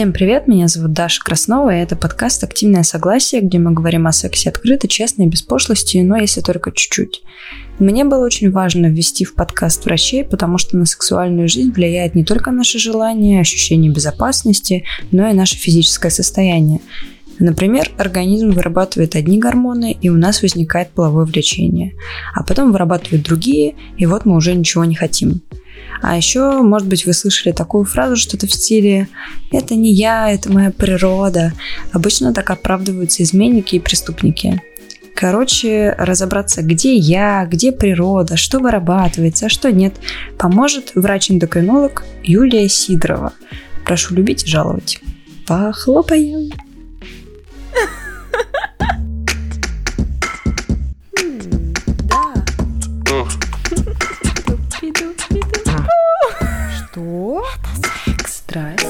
Всем привет, меня зовут Даша Краснова, и это подкаст «Активное согласие», где мы говорим о сексе открыто, честно и без пошлости, но если только чуть-чуть. Мне было очень важно ввести в подкаст врачей, потому что на сексуальную жизнь влияет не только наше желание, ощущение безопасности, но и наше физическое состояние. Например, организм вырабатывает одни гормоны, и у нас возникает половое влечение. А потом вырабатывает другие, и вот мы уже ничего не хотим. А еще, может быть, вы слышали такую фразу, что-то в стиле «это не я, это моя природа». Обычно так оправдываются изменники и преступники. Короче, разобраться, где я, где природа, что вырабатывается, а что нет, поможет врач-эндокринолог Юлия Сидорова. Прошу любить и жаловать. Похлопаем! Что? Это секс. Страсть.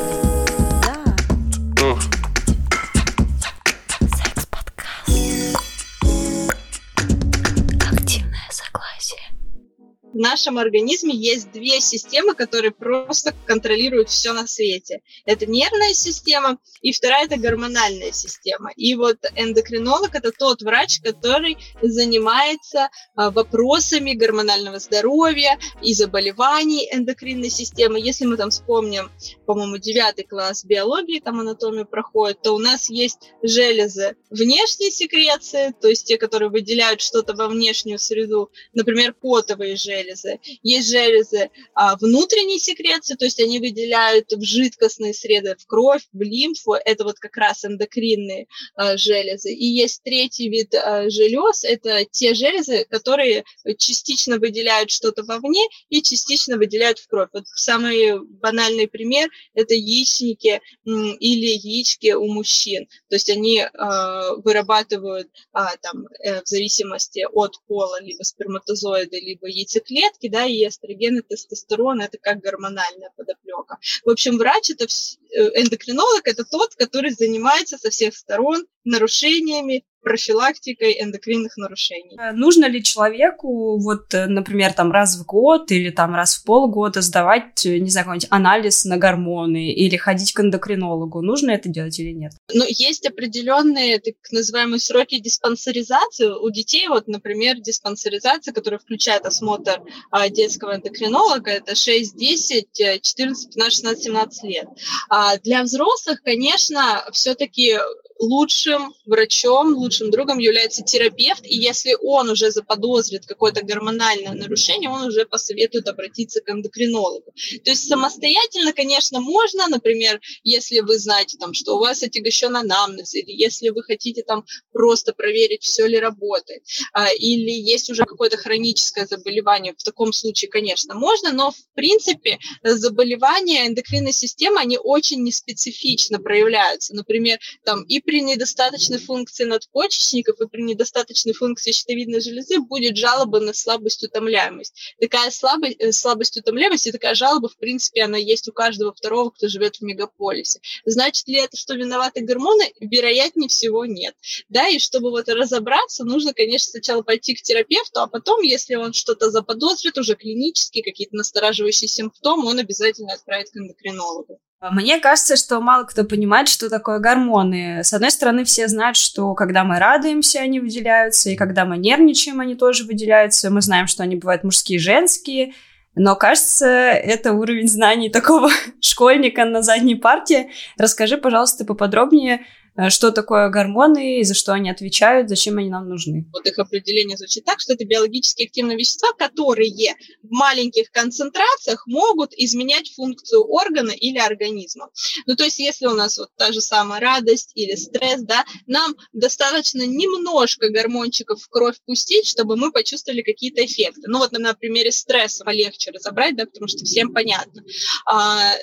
Нашем организме есть две системы, которые просто контролируют все на свете. Это нервная система, и вторая это гормональная система. И вот эндокринолог это тот врач, который занимается а, вопросами гормонального здоровья и заболеваний эндокринной системы. Если мы там вспомним, по-моему, девятый класс биологии, там анатомию проходит, то у нас есть железы внешней секреции, то есть те, которые выделяют что-то во внешнюю среду, например, потовые железы, железы. Есть железы а, внутренней секреции, то есть они выделяют в жидкостные среды, в кровь, в лимфу. Это вот как раз эндокринные а, железы. И есть третий вид а, желез. Это те железы, которые частично выделяют что-то вовне и частично выделяют в кровь. Вот самый банальный пример – это яичники или яички у мужчин. То есть они а, вырабатывают а, там, э, в зависимости от пола либо сперматозоиды, либо яйцеклетки, клетки, да, и эстроген, и тестостерон, это как гормональная подоплека. В общем, врач, это э, эндокринолог, это тот, который занимается со всех сторон нарушениями профилактикой эндокринных нарушений. Э, нужно ли человеку, вот, э, например, там раз в год или там раз в полгода сдавать, э, не знаю, какой-нибудь анализ на гормоны или ходить к эндокринологу? Нужно это делать или нет? Ну, есть определенные так называемые сроки диспансеризации. У детей, вот, например, диспансеризация, которая включает осмотр а, детского эндокринолога, это 6, 10, 14, 15, 16, 17 лет. А для взрослых, конечно, все-таки лучшим врачом, лучшим другом является терапевт, и если он уже заподозрит какое-то гормональное нарушение, он уже посоветует обратиться к эндокринологу. То есть самостоятельно, конечно, можно, например, если вы знаете, там, что у вас отягощен анамнез, или если вы хотите там просто проверить, все ли работает, а, или есть уже какое-то хроническое заболевание, в таком случае, конечно, можно, но в принципе заболевания эндокринной системы, они очень неспецифично проявляются. Например, там и при недостаточной функции надпочечников и при недостаточной функции щитовидной железы будет жалоба на слабость, утомляемость. Такая слабость, э, слабость, утомляемость и такая жалоба, в принципе, она есть у каждого второго, кто живет в мегаполисе. Значит ли это, что виноваты гормоны? Вероятнее всего нет. Да, и чтобы вот разобраться, нужно, конечно, сначала пойти к терапевту, а потом, если он что-то заподозрит, уже клинические какие-то настораживающие симптомы, он обязательно отправит к эндокринологу. Мне кажется, что мало кто понимает, что такое гормоны. С одной стороны, все знают, что когда мы радуемся, они выделяются, и когда мы нервничаем, они тоже выделяются. Мы знаем, что они бывают мужские и женские. Но, кажется, это уровень знаний такого школьника на задней партии. Расскажи, пожалуйста, поподробнее, что такое гормоны и за что они отвечают, зачем они нам нужны. Вот их определение звучит так, что это биологически активные вещества, которые в маленьких концентрациях могут изменять функцию органа или организма. Ну, то есть, если у нас вот та же самая радость или стресс, да, нам достаточно немножко гормончиков в кровь пустить, чтобы мы почувствовали какие-то эффекты. Ну, вот на примере стресса полегче разобрать, да, потому что всем понятно. А,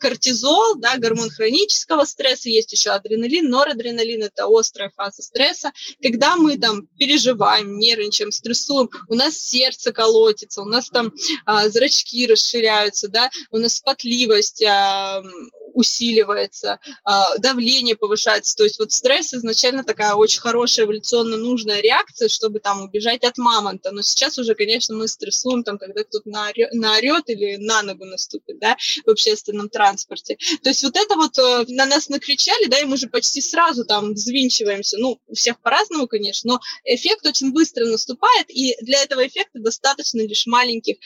кортизол, да, гормон хронического стресса, есть еще адреналин, норадреналин, это острая фаза стресса, когда мы там переживаем, нервничаем, стрессуем, у нас сердце колотится, у нас там а, зрачки расширяются, да, у нас потливость, а, усиливается, а, давление повышается. То есть вот стресс изначально такая очень хорошая эволюционно нужная реакция, чтобы там убежать от мамонта. Но сейчас уже, конечно, мы стрессуем, там, когда кто-то наорет, или на ногу наступит, да, в общественном транспорте. То есть вот это вот э, на нас накричали, да, и мы же почти сразу там взвинчиваемся. Ну, у всех по-разному, конечно, но эффект очень быстро наступает, и для этого эффекта достаточно лишь маленьких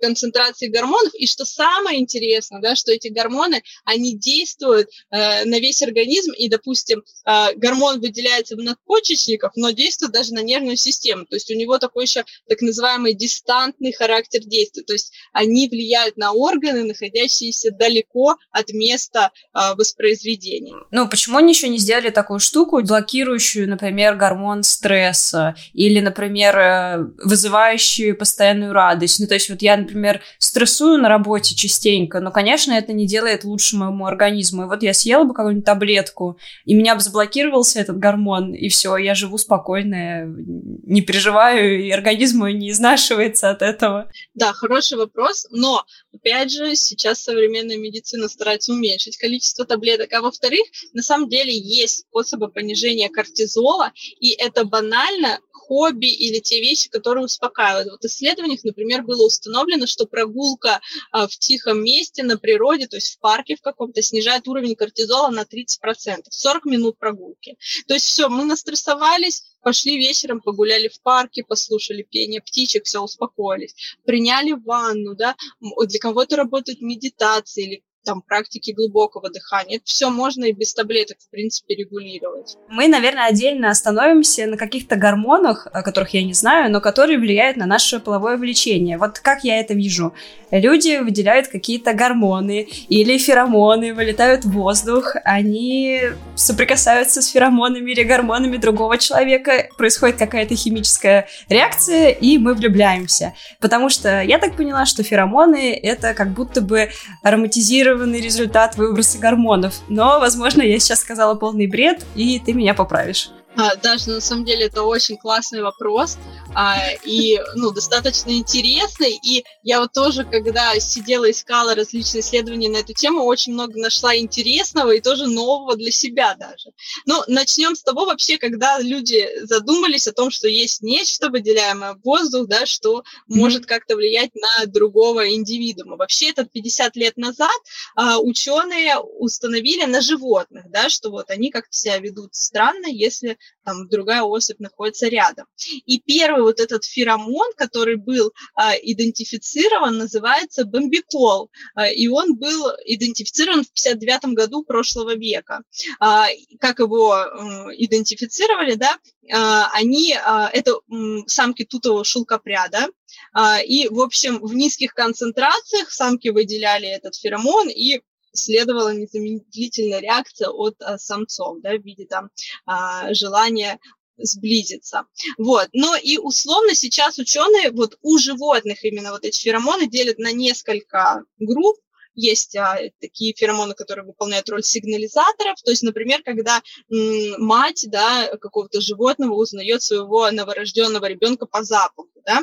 концентраций гормонов. И что самое интересное, да, что эти гормоны, они действуют э, на весь организм, и, допустим, э, гормон выделяется в надпочечниках, но действует даже на нервную систему. То есть у него такой еще так называемый дистантный характер действия. То есть они влияют на органы, находящиеся далеко от места э, воспроизведения. Ну, почему они еще не сделали такую штуку, блокирующую, например, гормон стресса или, например, э, вызывающую постоянную радость? Ну, то есть вот я, например, стрессую на работе частенько, но, конечно, это не делает лучше моему организму. И вот я съела бы какую-нибудь таблетку, и меня бы заблокировался этот гормон, и все, я живу спокойно, не переживаю, и организм мой не изнашивается от этого. Да, хороший вопрос, но, опять же, сейчас современная медицина старается уменьшить количество таблеток, а во-вторых, на самом деле есть способы понижения кортизола, и это банально хобби или те вещи, которые успокаивают. Вот в исследованиях, например, было установлено, что прогулка а, в тихом месте на природе, то есть в парке в каком-то, снижает уровень кортизола на 30%, 40 минут прогулки. То есть все, мы настрессовались, пошли вечером, погуляли в парке, послушали пение птичек, все, успокоились. Приняли ванну, да, для кого-то работают медитации или там практики глубокого дыхания. Это все можно и без таблеток, в принципе, регулировать. Мы, наверное, отдельно остановимся на каких-то гормонах, о которых я не знаю, но которые влияют на наше половое влечение. Вот как я это вижу. Люди выделяют какие-то гормоны или феромоны, вылетают в воздух, они соприкасаются с феромонами или гормонами другого человека, происходит какая-то химическая реакция, и мы влюбляемся. Потому что я так поняла, что феромоны — это как будто бы ароматизированные гарантированный результат выброса гормонов. Но, возможно, я сейчас сказала полный бред, и ты меня поправишь. А, Даже на самом деле это очень классный вопрос а, и ну, достаточно интересный. И я вот тоже, когда сидела, искала различные исследования на эту тему, очень много нашла интересного и тоже нового для себя даже. Ну, начнем с того вообще, когда люди задумались о том, что есть нечто, выделяемое в воздух, да, что mm-hmm. может как-то влиять на другого индивидуума. Вообще, это 50 лет назад а, ученые установили на животных, да, что вот они как-то себя ведут странно, если там другая особь находится рядом. И первый вот этот феромон, который был а, идентифицирован, называется бомбикол, а, и он был идентифицирован в 59 году прошлого века. А, как его а, идентифицировали, да, а, они, а, это самки тутового шелкопряда, а, и, в общем, в низких концентрациях самки выделяли этот феромон, и следовала незамедлительная реакция от а, самцов, да, в виде там а, желания сблизиться. Вот. Но и условно сейчас ученые вот у животных именно вот эти феромоны делят на несколько групп, есть а, такие феромоны, которые выполняют роль сигнализаторов. То есть, например, когда м, мать да, какого-то животного узнает своего новорожденного ребенка по запаху, да,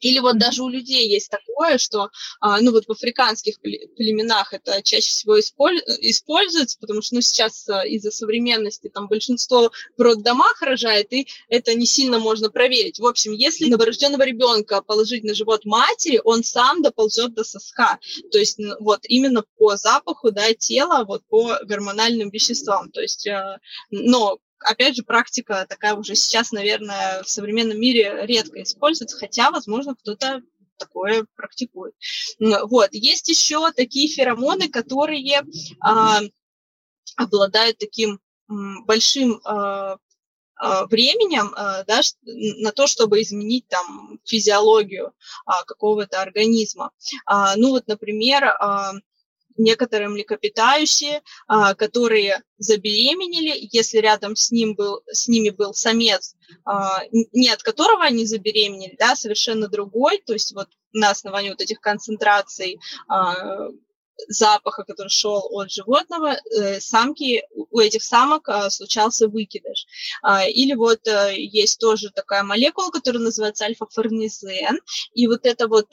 или вот даже у людей есть такое, что, а, ну вот в африканских племенах это чаще всего используется, потому что, ну, сейчас а, из-за современности там большинство в роддомах рожает, и это не сильно можно проверить. В общем, если новорожденного ребенка положить на живот матери, он сам доползет до соска. То есть вот именно по запаху, да, тела, вот по гормональным веществам. То есть, а, но опять же, практика такая уже сейчас, наверное, в современном мире редко используется, хотя, возможно, кто-то такое практикует. Вот. Есть еще такие феромоны, которые а, обладают таким большим а, а, временем а, да, на то, чтобы изменить там физиологию а, какого-то организма. А, ну вот, например, а, некоторые млекопитающие, а, которые забеременели, если рядом с, ним был, с ними был самец, а, не от которого они забеременели, да, совершенно другой, то есть вот на основании вот этих концентраций а, запаха, который шел от животного, э, самки, у этих самок случался выкидыш. Или вот э, есть тоже такая молекула, которая называется альфа-фарнизен, и вот эта вот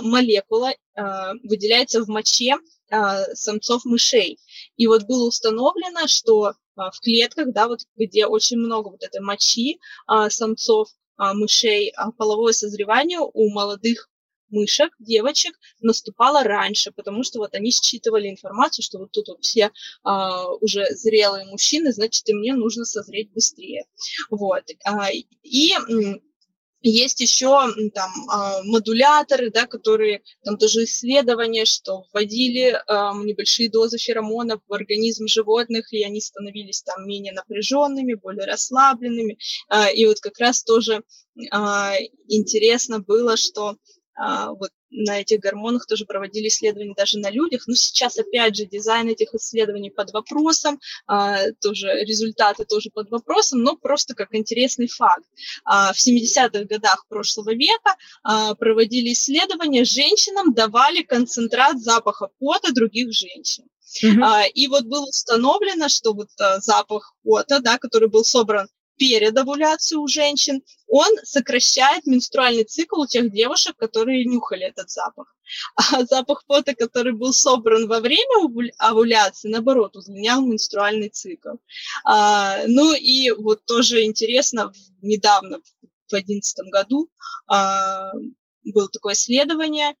молекула выделяется в моче а, самцов мышей. И вот было установлено, что а, в клетках, да, вот где очень много вот этой мочи а, самцов, а, мышей, а, половое созревание у молодых мышек, девочек, наступало раньше, потому что вот они считывали информацию, что вот тут вот все а, уже зрелые мужчины, значит, и мне нужно созреть быстрее. Вот. А, и есть еще там а, модуляторы, да, которые там тоже исследования, что вводили небольшие дозы феромонов в организм животных, и они становились там менее напряженными, более расслабленными. А, и вот как раз тоже а, интересно было, что вот на этих гормонах тоже проводили исследования даже на людях. Но сейчас, опять же, дизайн этих исследований под вопросом, а, тоже результаты тоже под вопросом, но просто как интересный факт. А, в 70-х годах прошлого века а, проводили исследования, женщинам давали концентрат запаха пота других женщин. Uh-huh. И вот было установлено, что вот запах пота, да, который был собран перед овуляцией у женщин, он сокращает менструальный цикл у тех девушек, которые нюхали этот запах. А запах пота, который был собран во время овуляции, наоборот, удлинял менструальный цикл. А, ну и вот тоже интересно, недавно, в 2011 году, а, было такое исследование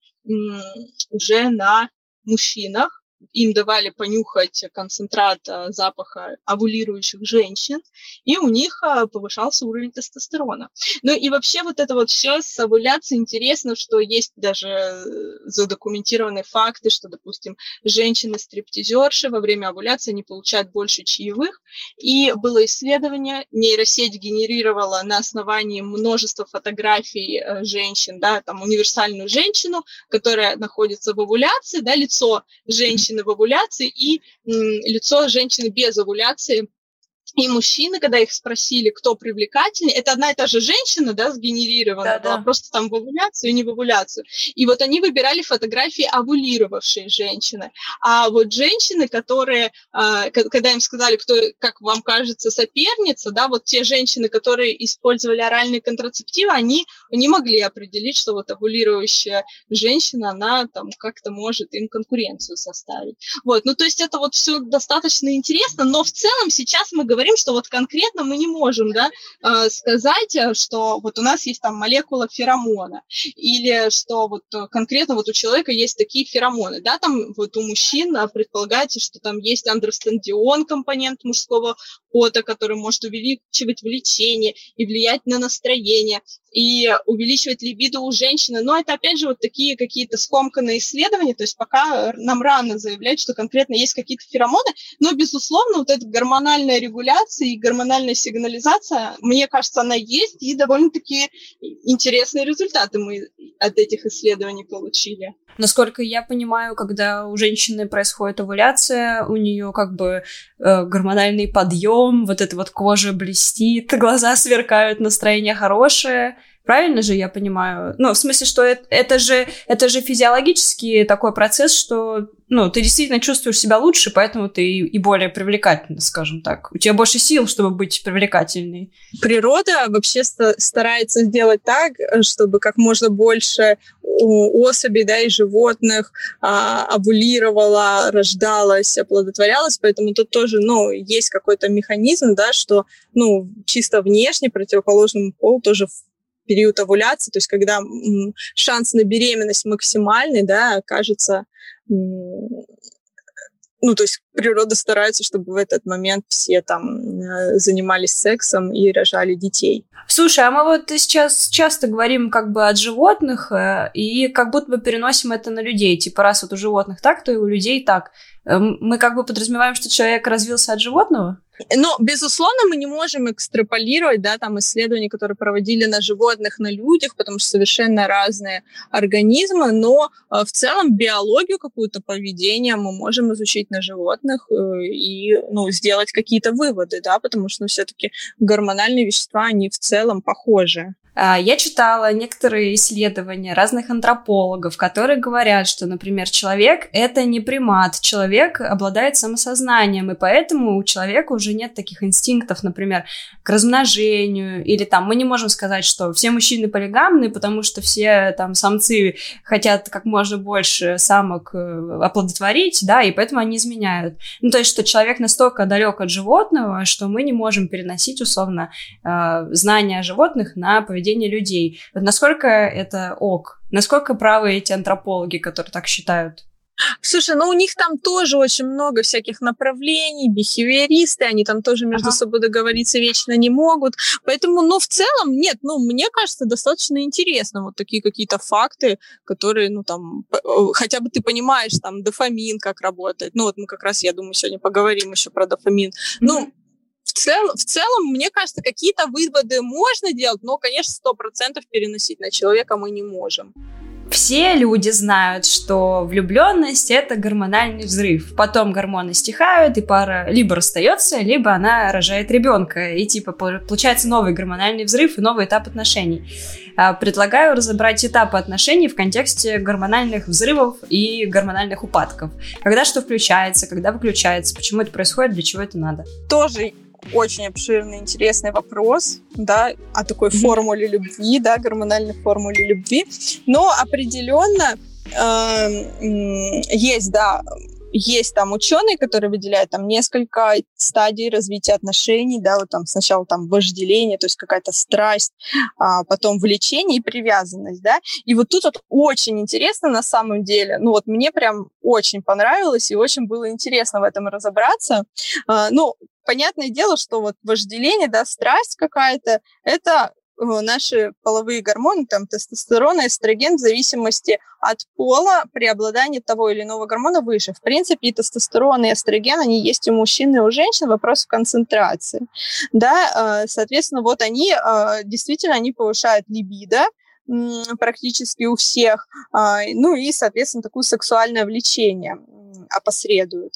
уже на мужчинах, им давали понюхать концентрат э, запаха овулирующих женщин, и у них э, повышался уровень тестостерона. Ну и вообще вот это вот все с овуляцией интересно, что есть даже э, задокументированные факты, что, допустим, женщины-стриптизерши во время овуляции не получают больше чаевых, и было исследование, нейросеть генерировала на основании множества фотографий женщин, да, там универсальную женщину, которая находится в овуляции, да, лицо женщины, женщины в овуляции и лицо женщины без овуляции и мужчины, когда их спросили, кто привлекательнее, это одна и та же женщина, да, сгенерирована, да, была, просто там в овуляцию и не в овуляцию. И вот они выбирали фотографии овулировавшей женщины. А вот женщины, которые, а, когда им сказали, кто, как вам кажется, соперница, да, вот те женщины, которые использовали оральные контрацептивы, они не могли определить, что вот овулирующая женщина, она там как-то может им конкуренцию составить. Вот, ну то есть это вот все достаточно интересно, но в целом сейчас мы говорим говорим, что вот конкретно мы не можем да, э, сказать, э, что вот у нас есть там молекула феромона, или что вот э, конкретно вот у человека есть такие феромоны, да, там вот у мужчин предполагается, что там есть андростендион, компонент мужского пота, который может увеличивать влечение и влиять на настроение и увеличивать либидо у женщины. Но это, опять же, вот такие какие-то скомканные исследования, то есть пока нам рано заявлять, что конкретно есть какие-то феромоны, но, безусловно, вот эта гормональная регуляция и гормональная сигнализация, мне кажется, она есть, и довольно-таки интересные результаты мы от этих исследований получили. Насколько я понимаю, когда у женщины происходит овуляция, у нее как бы э, гормональный подъем, вот эта вот кожа блестит, глаза сверкают, настроение хорошее. Правильно же я понимаю? Ну, в смысле, что это, это же это же физиологический такой процесс, что ну, ты действительно чувствуешь себя лучше, поэтому ты и более привлекательна, скажем так. У тебя больше сил, чтобы быть привлекательной. Природа вообще старается сделать так, чтобы как можно больше особей, да, и животных а, овулировала, рождалась, оплодотворялась, поэтому тут тоже, ну, есть какой-то механизм, да, что, ну, чисто внешне противоположному полу тоже период овуляции, то есть когда шанс на беременность максимальный, да, кажется, ну, то есть природа старается, чтобы в этот момент все там э, занимались сексом и рожали детей. Слушай, а мы вот сейчас часто говорим как бы от животных, э, и как будто бы переносим это на людей. Типа, раз вот у животных так, то и у людей так. Эм, мы как бы подразумеваем, что человек развился от животного? Но, безусловно, мы не можем экстраполировать, да, там исследования, которые проводили на животных, на людях, потому что совершенно разные организмы, но э, в целом биологию какую-то поведения мы можем изучить на животных э, и, ну, сделать какие-то выводы, да, потому что ну, все-таки гормональные вещества, они в целом похожи. А, я читала некоторые исследования разных антропологов, которые говорят, что, например, человек — это не примат, человек обладает самосознанием, и поэтому у человека уже нет таких инстинктов, например, к размножению, или там мы не можем сказать, что все мужчины полигамны, потому что все там самцы хотят как можно больше самок э, оплодотворить, да, и поэтому они изменяют. Ну, то есть, что человек настолько далек от животного, что мы не можем переносить, условно, э, знания о животных на поведение людей. Вот насколько это ок? Насколько правы эти антропологи, которые так считают? Слушай, ну у них там тоже очень много всяких направлений, бихевиористы, они там тоже между ага. собой договориться вечно не могут. Поэтому, ну, в целом, нет, ну, мне кажется, достаточно интересно вот такие какие-то факты, которые, ну, там, хотя бы ты понимаешь, там, дофамин как работает. Ну, вот мы как раз, я думаю, сегодня поговорим еще про дофамин. Mm-hmm. Ну, в, цел, в целом, мне кажется, какие-то выводы можно делать, но, конечно, сто процентов переносить на человека мы не можем. Все люди знают, что влюбленность это гормональный взрыв. Потом гормоны стихают, и пара либо расстается, либо она рожает ребенка. И типа получается новый гормональный взрыв и новый этап отношений. А, предлагаю разобрать этапы отношений в контексте гормональных взрывов и гормональных упадков. Когда что включается, когда выключается, почему это происходит, для чего это надо. Тоже очень обширный, интересный вопрос, да, о такой формуле любви, да, гормональной формуле любви. Но определенно э, есть, да, есть там ученые, которые выделяют там несколько стадий развития отношений, да, вот там сначала там вожделение, то есть какая-то страсть, а потом влечение и привязанность, да, и вот тут вот очень интересно на самом деле, ну вот мне прям очень понравилось и очень было интересно в этом разобраться, а, ну, понятное дело, что вот вожделение, да, страсть какая-то, это э, наши половые гормоны, там тестостерон и эстроген в зависимости от пола преобладание того или иного гормона выше. В принципе, и тестостерон, и эстроген, они есть у мужчин и у женщин, вопрос в концентрации. Да, э, соответственно, вот они, э, действительно, они повышают либидо, практически у всех, ну и, соответственно, такое сексуальное влечение опосредуют.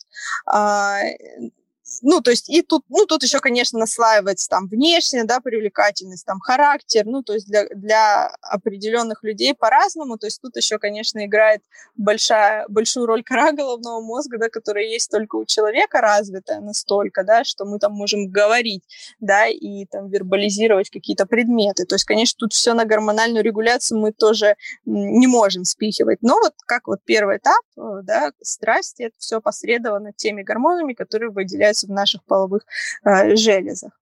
Ну, то есть и тут, ну, тут еще, конечно, наслаивается там внешняя, да, привлекательность, там характер, ну, то есть для, для определенных людей по-разному, то есть тут еще, конечно, играет большая, большую роль кора головного мозга, да, которая есть только у человека развитая настолько, да, что мы там можем говорить, да, и там вербализировать какие-то предметы, то есть, конечно, тут все на гормональную регуляцию мы тоже не можем спихивать, но вот как вот первый этап, э, да, страсти, это все посредовано теми гормонами, которые выделяются в наших половых э, железах.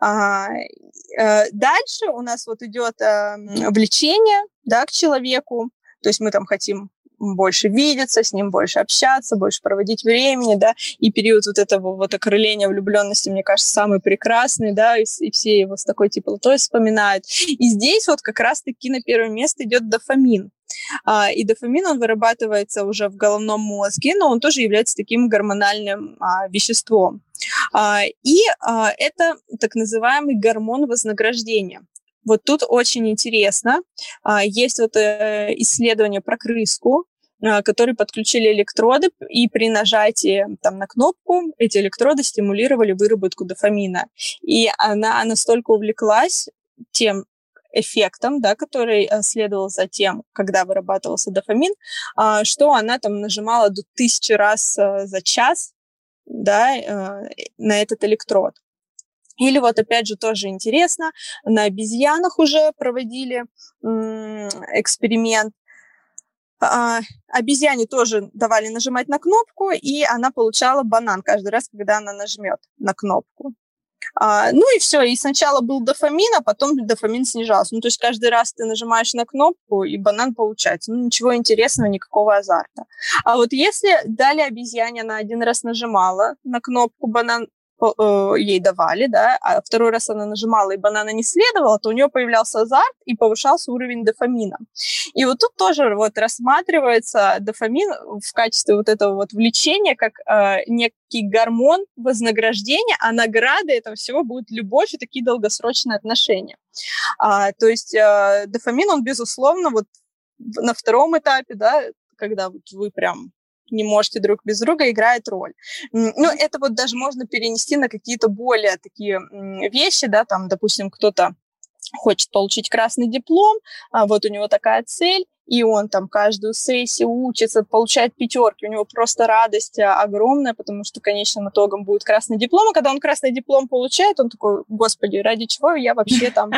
А, э, дальше у нас вот идет э, влечение да, к человеку, то есть мы там хотим больше видеться, с ним больше общаться, больше проводить времени, да, и период вот этого вот окрыления влюбленности, мне кажется, самый прекрасный, да, и, и все его с такой теплотой вспоминают. И здесь вот как раз-таки на первое место идет дофамин. А, и дофамин, он вырабатывается уже в головном мозге, но он тоже является таким гормональным а, веществом. А, и это так называемый гормон вознаграждения. Вот тут очень интересно. Есть вот э, исследование про крыску, которые подключили электроды, и при нажатии там, на кнопку эти электроды стимулировали выработку дофамина. И она настолько увлеклась тем эффектом, да, который э, следовал за тем, когда вырабатывался дофамин, а, что она там нажимала до тысячи раз э, за час да, на этот электрод. Или вот опять же тоже интересно, на обезьянах уже проводили эксперимент. А, обезьяне тоже давали нажимать на кнопку, и она получала банан каждый раз, когда она нажмет на кнопку. А, ну и все, и сначала был дофамин, а потом дофамин снижался. Ну, то есть каждый раз ты нажимаешь на кнопку, и банан получается. Ну, ничего интересного, никакого азарта. А вот если дали обезьяне, она один раз нажимала на кнопку, банан ей давали, да, а второй раз она нажимала, и банана не следовала, то у нее появлялся азарт и повышался уровень дофамина. И вот тут тоже вот рассматривается дофамин в качестве вот этого вот влечения как э, некий гормон вознаграждения, а награда этого всего будет любовь и такие долгосрочные отношения. А, то есть э, дофамин, он, безусловно, вот на втором этапе, да, когда вот вы прям не можете друг без друга, играет роль. Ну, это вот даже можно перенести на какие-то более такие вещи, да, там, допустим, кто-то хочет получить красный диплом, а вот у него такая цель, и он там каждую сессию учится, получает пятерки, у него просто радость а, огромная, потому что конечным итогом будет красный диплом, а когда он красный диплом получает, он такой, господи, ради чего я вообще там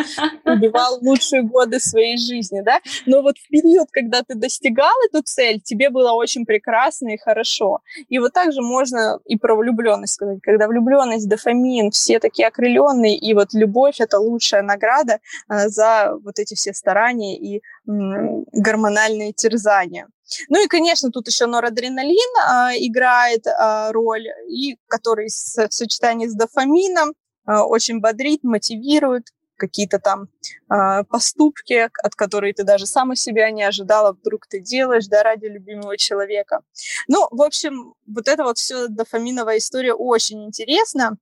убивал лучшие годы своей жизни, да? Но вот в период, когда ты достигал эту цель, тебе было очень прекрасно и хорошо. И вот также можно и про влюбленность сказать, когда влюбленность, дофамин, все такие окрыленные, и вот любовь — это лучшая награда а, за вот эти все старания и гормональные терзания. Ну и, конечно, тут еще норадреналин а, играет а, роль, и который в сочетании с дофамином а, очень бодрит, мотивирует какие-то там а, поступки, от которых ты даже сам у себя не ожидала, вдруг ты делаешь, да, ради любимого человека. Ну, в общем, вот эта вот все дофаминовая история очень интересна.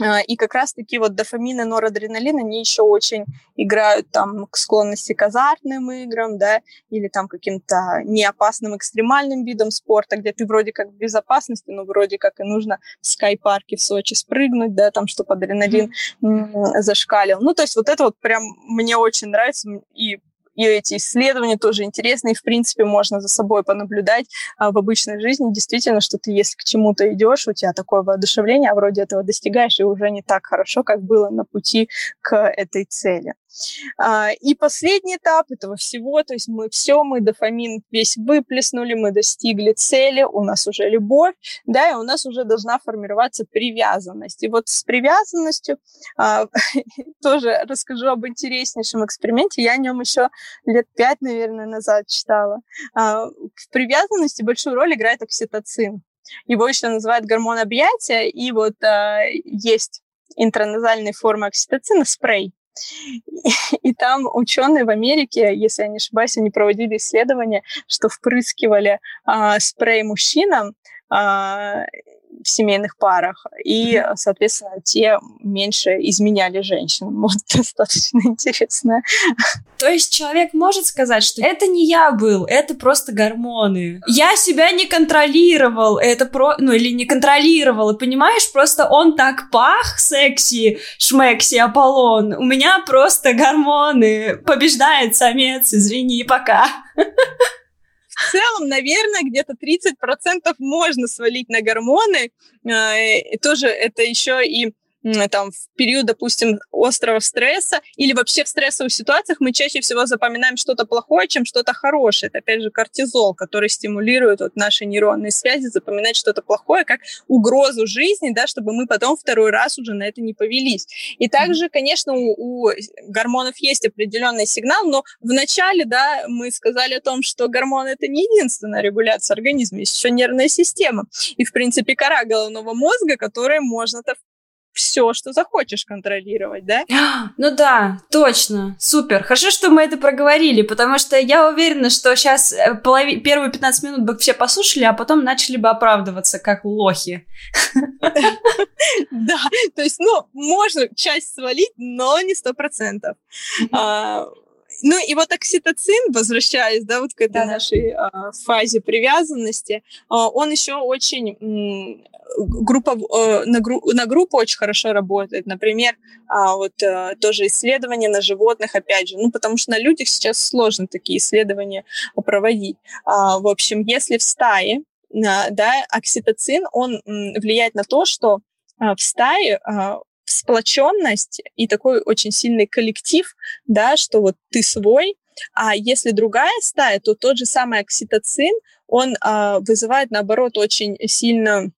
А, и как раз-таки вот дофамин и норадреналин, они еще очень играют там к склонности к азартным играм, да, или там каким-то неопасным экстремальным видам спорта, где ты вроде как в безопасности, но вроде как и нужно в скайпарке в Сочи спрыгнуть, да, там, чтобы адреналин mm-hmm. зашкалил. Ну, то есть вот это вот прям мне очень нравится, и и эти исследования тоже интересны, и, в принципе, можно за собой понаблюдать а, в обычной жизни. Действительно, что ты, если к чему-то идешь, у тебя такое воодушевление, а вроде этого достигаешь, и уже не так хорошо, как было на пути к этой цели. А, и последний этап этого всего, то есть мы все, мы дофамин весь выплеснули, мы достигли цели, у нас уже любовь, да, и у нас уже должна формироваться привязанность. И вот с привязанностью а, тоже расскажу об интереснейшем эксперименте. Я о нем еще лет пять, наверное, назад читала. А, в привязанности большую роль играет окситоцин. Его еще называют гормон объятия, и вот а, есть интраназальные формы окситоцина, спрей. И там ученые в Америке, если я не ошибаюсь, они проводили исследования, что впрыскивали а, спрей мужчинам, а, в семейных парах, и, соответственно, те меньше изменяли женщин. Вот достаточно интересно. То есть человек может сказать, что это не я был, это просто гормоны. Я себя не контролировал, это про... ну или не контролировал, и понимаешь, просто он так пах, секси, шмекси, Аполлон. У меня просто гормоны. Побеждает самец, извини, пока. в целом, наверное, где-то 30% можно свалить на гормоны. Э, тоже это еще и там, в период, допустим, острого стресса или вообще в стрессовых ситуациях мы чаще всего запоминаем что-то плохое, чем что-то хорошее. Это, опять же, кортизол, который стимулирует вот наши нейронные связи запоминать что-то плохое как угрозу жизни, да, чтобы мы потом второй раз уже на это не повелись. И также, конечно, у, у гормонов есть определенный сигнал, но вначале, да, мы сказали о том, что гормоны это не единственная регуляция организма, есть еще нервная система. И, в принципе, кора головного мозга, которая можно-то все, что захочешь контролировать, да? Ну да, точно, супер. Хорошо, что мы это проговорили, потому что я уверена, что сейчас э, полови... первые 15 минут бы все послушали, а потом начали бы оправдываться, как лохи. Да, то есть, ну, можно часть свалить, но не сто процентов. А, ну и вот окситоцин, возвращаясь, да, вот к этой да, нашей а, фазе привязанности, а, он еще очень группа, э, на, гру, на группу очень хорошо работает. Например, а, вот э, тоже исследования на животных, опять же, ну, потому что на людях сейчас сложно такие исследования проводить. А, в общем, если в стае, да, окситоцин, он влияет на то, что а, в стае сплоченность и такой очень сильный коллектив, да, что вот ты свой, а если другая стая, то тот же самый окситоцин, он а, вызывает, наоборот, очень сильно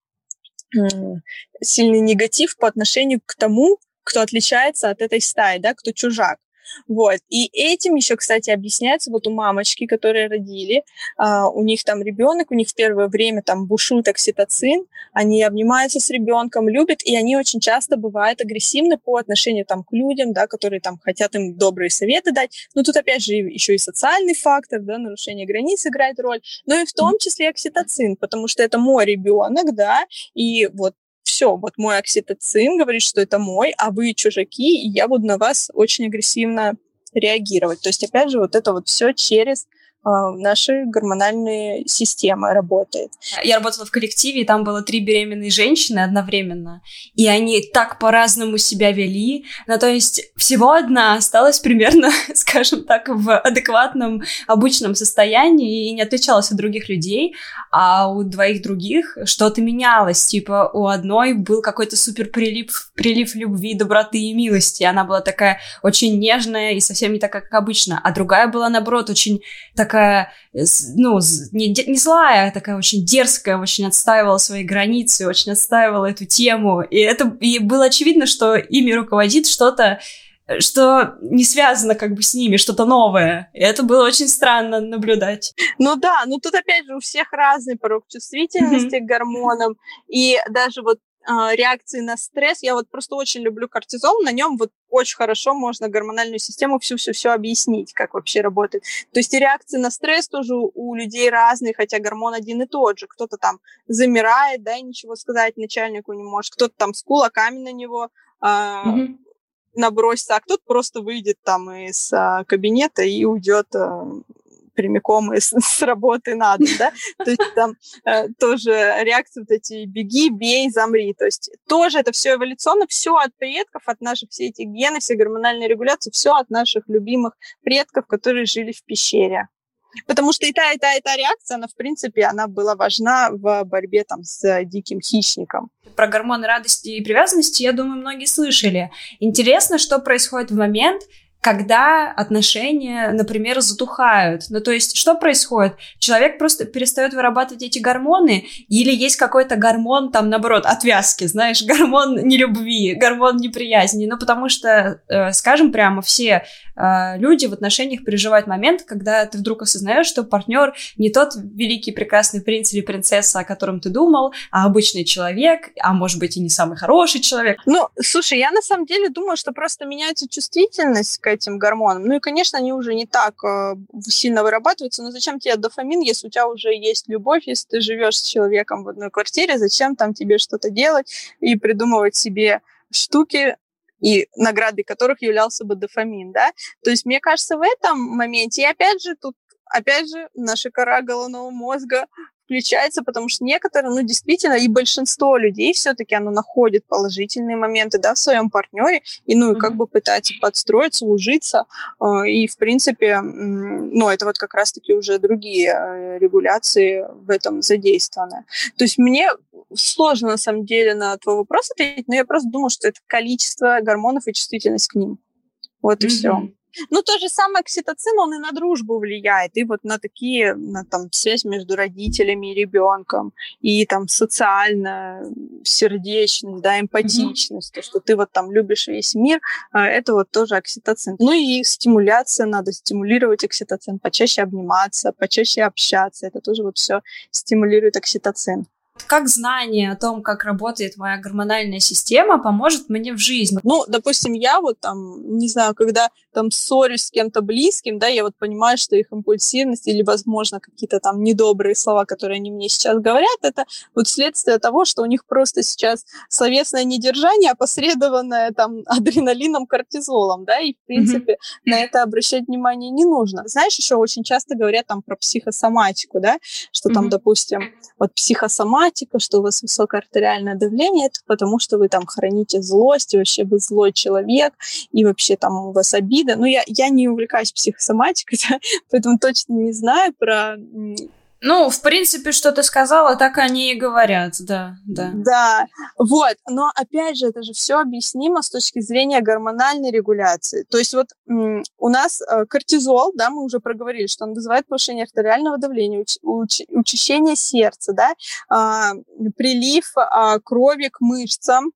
сильный негатив по отношению к тому, кто отличается от этой стаи, да, кто чужак. Вот. И этим еще, кстати, объясняется вот у мамочки, которые родили, а, у них там ребенок, у них в первое время там бушует окситоцин, они обнимаются с ребенком, любят, и они очень часто бывают агрессивны по отношению там к людям, да, которые там хотят им добрые советы дать. Но тут опять же еще и социальный фактор, да, нарушение границ играет роль, но и в том числе окситоцин, потому что это мой ребенок, да, и вот все, вот мой окситоцин говорит, что это мой, а вы чужаки, и я буду на вас очень агрессивно реагировать. То есть, опять же, вот это вот все через наши гормональные системы работает. Я работала в коллективе, и там было три беременные женщины одновременно, и они так по-разному себя вели. Ну, то есть всего одна осталась примерно, скажем так, в адекватном, обычном состоянии и не отличалась от других людей, а у двоих других что-то менялось. Типа у одной был какой-то супер прилив, прилив любви, доброты и милости. Она была такая очень нежная и совсем не такая, как обычно. А другая была, наоборот, очень такая, ну, не, не злая, а такая очень дерзкая, очень отстаивала свои границы, очень отстаивала эту тему. И это и было очевидно, что ими руководит что-то, что не связано как бы с ними, что-то новое. И это было очень странно наблюдать. Ну да, ну тут опять же у всех разный порог чувствительности mm-hmm. к гормонам. И даже вот э, реакции на стресс, я вот просто очень люблю кортизол, на нем вот очень хорошо можно гормональную систему всю-всю-все объяснить, как вообще работает. То есть и реакции на стресс тоже у людей разные, хотя гормон один и тот же. Кто-то там замирает, да, и ничего сказать начальнику не может, кто-то там с кулаками на него mm-hmm набросится, а кто-то просто выйдет там из а, кабинета и уйдет а, прямиком из, с работы надо, да, то есть там э, тоже реакции вот эти беги, бей, замри, то есть тоже это все эволюционно, все от предков, от наших все эти гены, все гормональные регуляции, все от наших любимых предков, которые жили в пещере. Потому что и та, и та, и та реакция, она, в принципе, она была важна в борьбе там с диким хищником. Про гормоны радости и привязанности, я думаю, многие слышали. Интересно, что происходит в момент, когда отношения, например, затухают. Ну, то есть, что происходит? Человек просто перестает вырабатывать эти гормоны, или есть какой-то гормон, там, наоборот, отвязки, знаешь, гормон нелюбви, гормон неприязни. Ну, потому что, э, скажем прямо, все люди в отношениях переживают момент, когда ты вдруг осознаешь, что партнер не тот великий прекрасный принц или принцесса, о котором ты думал, а обычный человек, а может быть и не самый хороший человек. Ну, слушай, я на самом деле думаю, что просто меняется чувствительность этим гормонам. Ну и, конечно, они уже не так э, сильно вырабатываются, но зачем тебе дофамин, если у тебя уже есть любовь, если ты живешь с человеком в одной квартире, зачем там тебе что-то делать и придумывать себе штуки, и наградой которых являлся бы дофамин, да? То есть, мне кажется, в этом моменте, и опять же, тут опять же, наша кора головного мозга включается, потому что некоторые, ну, действительно, и большинство людей все-таки оно находит положительные моменты, да, в своем партнере, и, ну, и как бы пытается подстроиться, ужиться, э, и, в принципе, ну, это вот как раз-таки уже другие э, регуляции в этом задействованы. То есть мне сложно, на самом деле, на твой вопрос ответить, но я просто думаю, что это количество гормонов и чувствительность к ним. Вот и mm-hmm. все. Ну, то же самое окситоцин, он и на дружбу влияет, и вот на такие, на там, связь между родителями и ребенком, и там социальная сердечность, да, эмпатичность, mm-hmm. то, что ты вот там любишь весь мир, а, это вот тоже окситоцин. Ну и стимуляция, надо стимулировать окситоцин, почаще обниматься, почаще общаться, это тоже вот все стимулирует окситоцин как знание о том, как работает моя гормональная система, поможет мне в жизни? Ну, допустим, я вот там, не знаю, когда там ссорюсь с кем-то близким, да, я вот понимаю, что их импульсивность или, возможно, какие-то там недобрые слова, которые они мне сейчас говорят, это вот следствие того, что у них просто сейчас словесное недержание, опосредованное там адреналином, кортизолом, да, и, в принципе, mm-hmm. на это обращать внимание не нужно. Знаешь, еще очень часто говорят там про психосоматику, да, что там, mm-hmm. допустим, вот психосоматика симптоматика, что у вас высокое артериальное давление, это потому что вы там храните злость, и вообще вы злой человек, и вообще там у вас обида. Но я, я не увлекаюсь психосоматикой, да, поэтому точно не знаю про ну, в принципе, что ты сказала, так они и говорят, да, да. Да, вот, но опять же, это же все объяснимо с точки зрения гормональной регуляции. То есть вот у нас э, кортизол, да, мы уже проговорили, что он вызывает повышение артериального давления, уч- уч- учащение сердца, да, а, прилив а, крови к мышцам,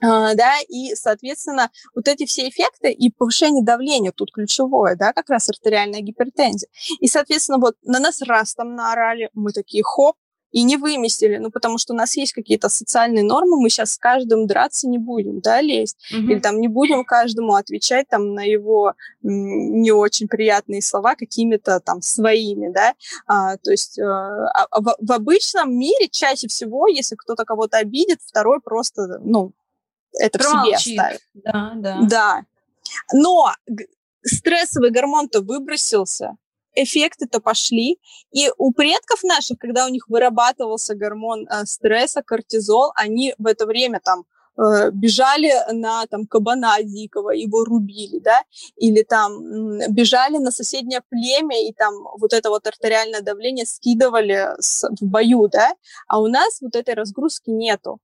да, и, соответственно, вот эти все эффекты и повышение давления тут ключевое, да, как раз артериальная гипертензия. И, соответственно, вот на нас раз там наорали, мы такие хоп, и не выместили, ну, потому что у нас есть какие-то социальные нормы, мы сейчас с каждым драться не будем, да, лезть, mm-hmm. или там не будем каждому отвечать там на его не очень приятные слова какими-то там своими, да, а, то есть э, а, в, в обычном мире чаще всего, если кто-то кого-то обидит, второй просто, ну, это Промолчит. в себе оставит. Да, да. Да. Но стрессовый гормон-то выбросился, эффекты-то пошли. И у предков наших, когда у них вырабатывался гормон э, стресса, кортизол, они в это время там э, бежали на там кабана дикого, его рубили, да, или там бежали на соседнее племя и там вот это вот артериальное давление скидывали с, в бою, да, а у нас вот этой разгрузки нету.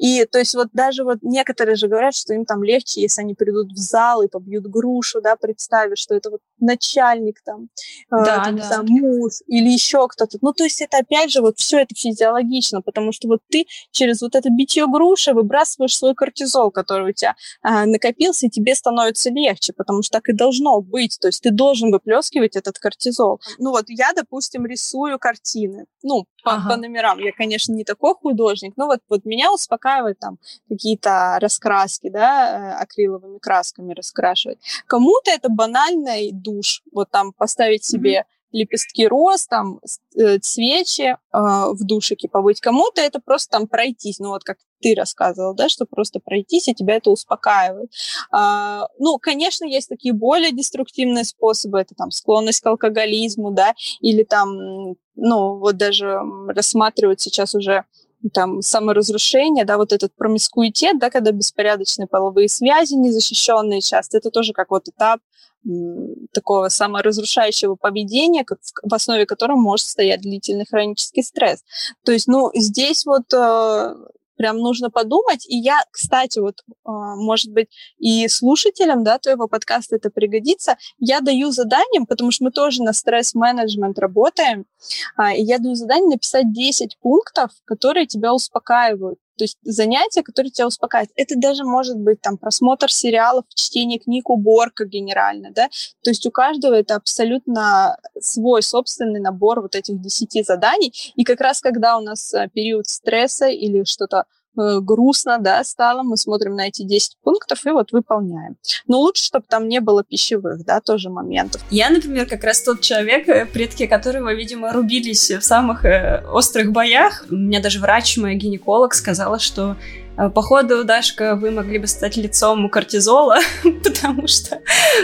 И то есть вот даже вот некоторые же говорят, что им там легче, если они придут в зал и побьют грушу, да, представив, что это вот начальник там, э, да, там, да. Там, муж или еще кто-то. Ну, то есть это опять же вот все это физиологично, потому что вот ты через вот это битье груши выбрасываешь свой кортизол, который у тебя э, накопился, и тебе становится легче, потому что так и должно быть. То есть ты должен выплескивать этот кортизол. Ну вот я, допустим, рисую картины, ну, по, ага. по номерам. Я, конечно, не такой художник, но вот, вот меня успокаивает там какие-то раскраски, да, э, акриловыми красками раскрашивать. Кому-то это банальный душ, вот там поставить себе лепестки роз, там, э, свечи э, в душике побыть. Кому-то это просто там пройтись, ну вот как ты рассказывал, да, что просто пройтись, и тебя это успокаивает. А, ну, конечно, есть такие более деструктивные способы, это там склонность к алкоголизму, да, или там, ну, вот даже рассматривают сейчас уже там саморазрушение, да, вот этот промискуитет, да, когда беспорядочные половые связи незащищенные часто, это тоже как вот этап такого саморазрушающего поведения, в основе которого может стоять длительный хронический стресс. То есть, ну, здесь вот э, прям нужно подумать. И я, кстати, вот, а, может быть, и слушателям, да, твоего подкаста это пригодится. Я даю задание, потому что мы тоже на стресс-менеджмент работаем, а, и я даю задание написать 10 пунктов, которые тебя успокаивают. То есть занятия, которые тебя успокаивают. Это даже может быть там просмотр сериалов, чтение книг, уборка генерально, да. То есть у каждого это абсолютно свой собственный набор вот этих 10 заданий. И как раз когда у нас э, период стресса или что-то грустно, да, стало, мы смотрим на эти 10 пунктов и вот выполняем. Но лучше, чтобы там не было пищевых, да, тоже моментов. Я, например, как раз тот человек, э, предки которого, видимо, рубились в самых э, острых боях. У меня даже врач, мой гинеколог, сказала, что походу, Дашка, вы могли бы стать лицом кортизола, потому что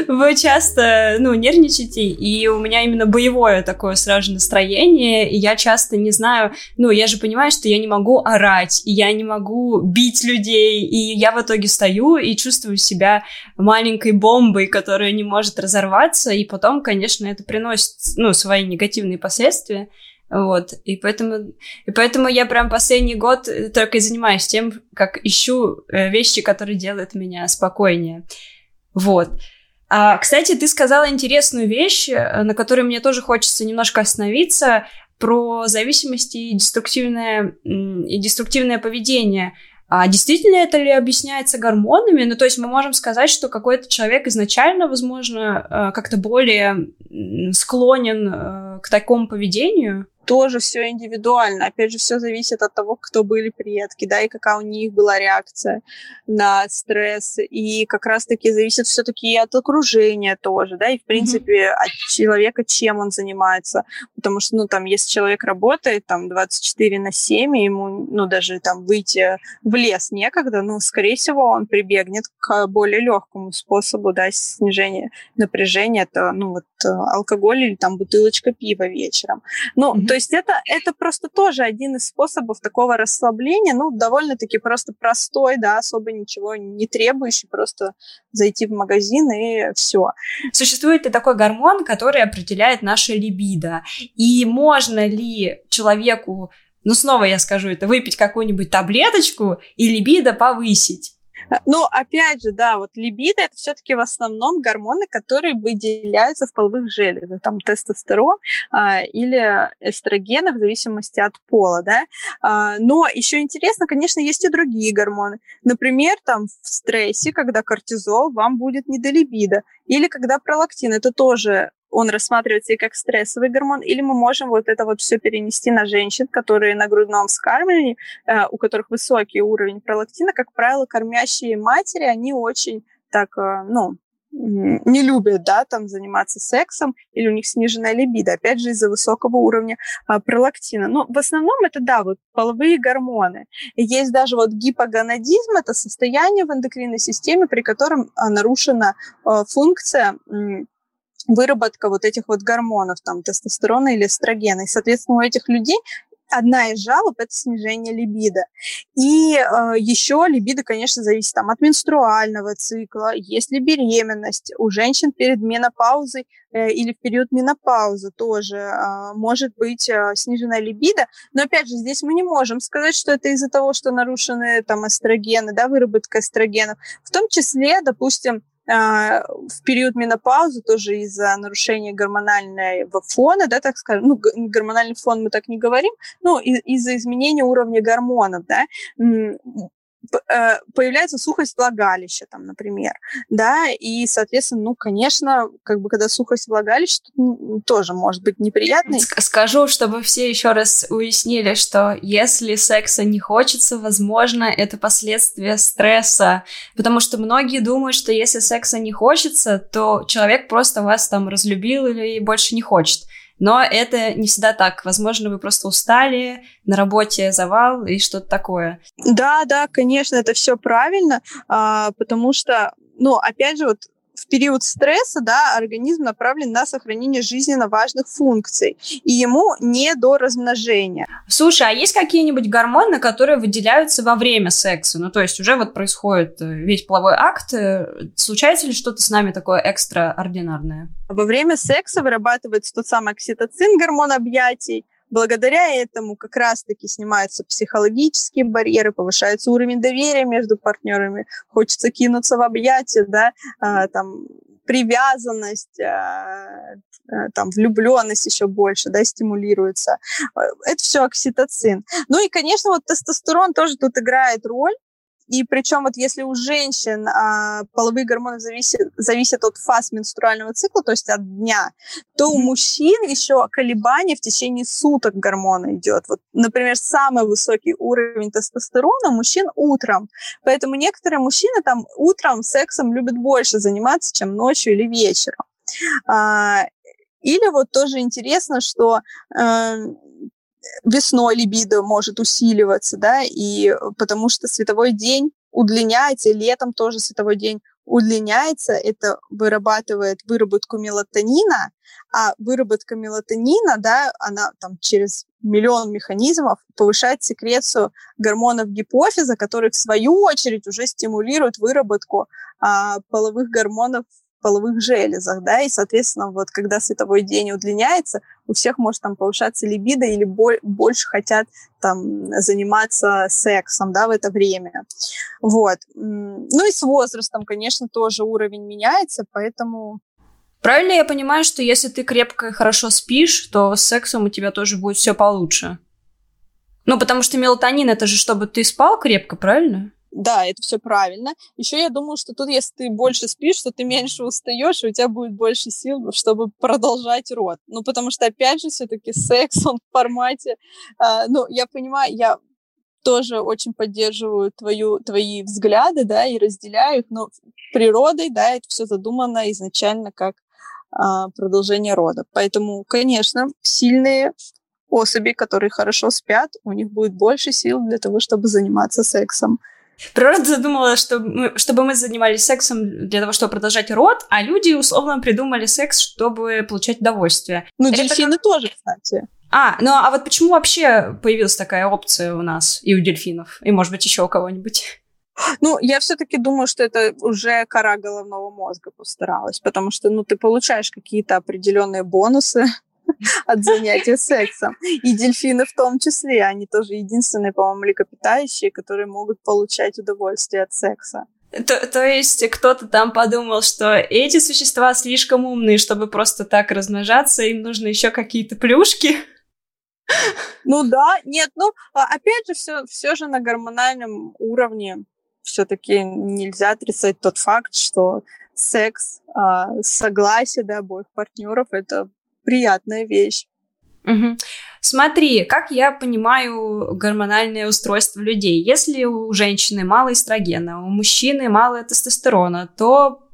вы часто, ну, нервничаете, и у меня именно боевое такое сразу настроение, и я часто не знаю, ну, я же понимаю, что я не могу орать, и я не могу бить людей, и я в итоге стою и чувствую себя маленькой бомбой, которая не может разорваться, и потом, конечно, это приносит, ну, свои негативные последствия. Вот, и поэтому, и поэтому я прям последний год э, только и занимаюсь тем, как ищу э, вещи, которые делают меня спокойнее. Вот. А, кстати, ты сказала интересную вещь, э, на которой мне тоже хочется немножко остановиться, про зависимости и деструктивное, и деструктивное поведение. А действительно это ли объясняется гормонами? Ну, то есть мы можем сказать, что какой-то человек изначально, возможно, как-то более склонен к такому поведению? Тоже все индивидуально. Опять же, все зависит от того, кто были предки, да, и какая у них была реакция на стресс. И как раз-таки зависит все-таки от окружения тоже, да, и, в принципе, mm-hmm. от человека, чем он занимается. Потому что, ну, там, если человек работает там 24 на 7, и ему, ну, даже там выйти в лес некогда, ну, скорее всего, он прибегнет к более легкому способу, да, снижения напряжения. Это, ну, вот алкоголь или там бутылочка пива вечером. Ну, mm-hmm. то есть это, это просто тоже один из способов такого расслабления, ну, довольно-таки просто простой, да, особо ничего не требующий, просто зайти в магазин и все. Существует ли такой гормон, который определяет наше либидо? И можно ли человеку, ну, снова я скажу это, выпить какую-нибудь таблеточку и либидо повысить? Ну, опять же, да, вот либидо это все-таки в основном гормоны, которые выделяются в половых железах, там тестостерон а, или эстрогены в зависимости от пола, да. А, но еще интересно, конечно, есть и другие гормоны. Например, там в стрессе, когда кортизол, вам будет не до либидо. Или когда пролактин, это тоже он рассматривается и как стрессовый гормон, или мы можем вот это вот все перенести на женщин, которые на грудном вскармливании, э, у которых высокий уровень пролактина, как правило, кормящие матери, они очень так, э, ну, не любят, да, там заниматься сексом, или у них сниженная либидо, опять же, из-за высокого уровня а, пролактина. Но в основном это, да, вот половые гормоны. И есть даже вот гипогонадизм, это состояние в эндокринной системе, при котором а, нарушена а, функция выработка вот этих вот гормонов, там, тестостерона или эстрогена. И, соответственно, у этих людей одна из жалоб – это снижение либидо. И э, еще либидо, конечно, зависит там, от менструального цикла, есть ли беременность. У женщин перед менопаузой э, или в период менопаузы тоже э, может быть э, снижена либидо. Но, опять же, здесь мы не можем сказать, что это из-за того, что нарушены там эстрогены, да, выработка эстрогенов. В том числе, допустим, в период менопаузы тоже из-за нарушения гормонального фона, да, так скажем, ну, гормональный фон мы так не говорим, ну, из-за изменения уровня гормонов, да, появляется сухость влагалища, там, например, да, и, соответственно, ну, конечно, как бы, когда сухость влагалища, тоже может быть неприятной. Скажу, чтобы все еще раз уяснили, что если секса не хочется, возможно, это последствия стресса, потому что многие думают, что если секса не хочется, то человек просто вас там разлюбил или больше не хочет. Но это не всегда так. Возможно, вы просто устали, на работе завал и что-то такое. Да, да, конечно, это все правильно, а, потому что, ну, опять же, вот в период стресса, да, организм направлен на сохранение жизненно важных функций, и ему не до размножения. Слушай, а есть какие-нибудь гормоны, которые выделяются во время секса? Ну, то есть уже вот происходит э, весь половой акт. Э, случается ли что-то с нами такое экстраординарное? Во время секса вырабатывается тот самый окситоцин, гормон объятий, Благодаря этому как раз-таки снимаются психологические барьеры, повышается уровень доверия между партнерами, хочется кинуться в объятия, да, а, там, привязанность, а, а, там, влюбленность еще больше, да, стимулируется. Это все окситоцин. Ну и, конечно, вот тестостерон тоже тут играет роль, и причем вот если у женщин а, половые гормоны зависят, зависят от фаз менструального цикла, то есть от дня, то у мужчин еще колебания в течение суток гормона идет. Вот, например, самый высокий уровень тестостерона у мужчин утром. Поэтому некоторые мужчины там утром сексом любят больше заниматься, чем ночью или вечером. А, или вот тоже интересно, что э, весной либидо может усиливаться, да, и потому что световой день удлиняется, и летом тоже световой день удлиняется, это вырабатывает выработку мелатонина, а выработка мелатонина, да, она там через миллион механизмов повышает секрецию гормонов гипофиза, которые в свою очередь уже стимулируют выработку а, половых гормонов половых железах, да, и, соответственно, вот когда световой день удлиняется, у всех может там повышаться либидо или боль, больше хотят там заниматься сексом, да, в это время. Вот. Ну и с возрастом, конечно, тоже уровень меняется, поэтому Правильно я понимаю, что если ты крепко и хорошо спишь, то с сексом у тебя тоже будет все получше? Ну, потому что мелатонин это же чтобы ты спал крепко, правильно? Да, это все правильно. Еще я думаю, что тут, если ты больше спишь, то ты меньше устаешь, и у тебя будет больше сил, чтобы продолжать род. Ну, потому что, опять же, все-таки секс, он в формате... Э, ну, я понимаю, я тоже очень поддерживаю твою, твои взгляды, да, и разделяю их, но природой, да, это все задумано изначально как а, продолжение рода. Поэтому, конечно, сильные особи, которые хорошо спят, у них будет больше сил для того, чтобы заниматься сексом. Природа задумала, что мы, чтобы мы занимались сексом для того, чтобы продолжать род, а люди условно придумали секс, чтобы получать удовольствие. Ну, Это дельфины как... тоже, кстати. А, ну а вот почему вообще появилась такая опция у нас и у дельфинов, и, может быть, еще у кого-нибудь? Ну, я все-таки думаю, что это уже кора головного мозга постаралась, потому что, ну, ты получаешь какие-то определенные бонусы от занятия сексом. И дельфины в том числе. Они тоже единственные, по-моему, млекопитающие, которые могут получать удовольствие от секса. То, то есть кто-то там подумал, что эти существа слишком умные, чтобы просто так размножаться, им нужны еще какие-то плюшки. Ну да, нет, ну а, опять же все, все же на гормональном уровне все-таки нельзя отрицать тот факт, что секс, а, согласие да, обоих партнеров это приятная вещь. Угу. Смотри, как я понимаю гормональное устройство людей. Если у женщины мало эстрогена, у мужчины мало тестостерона, то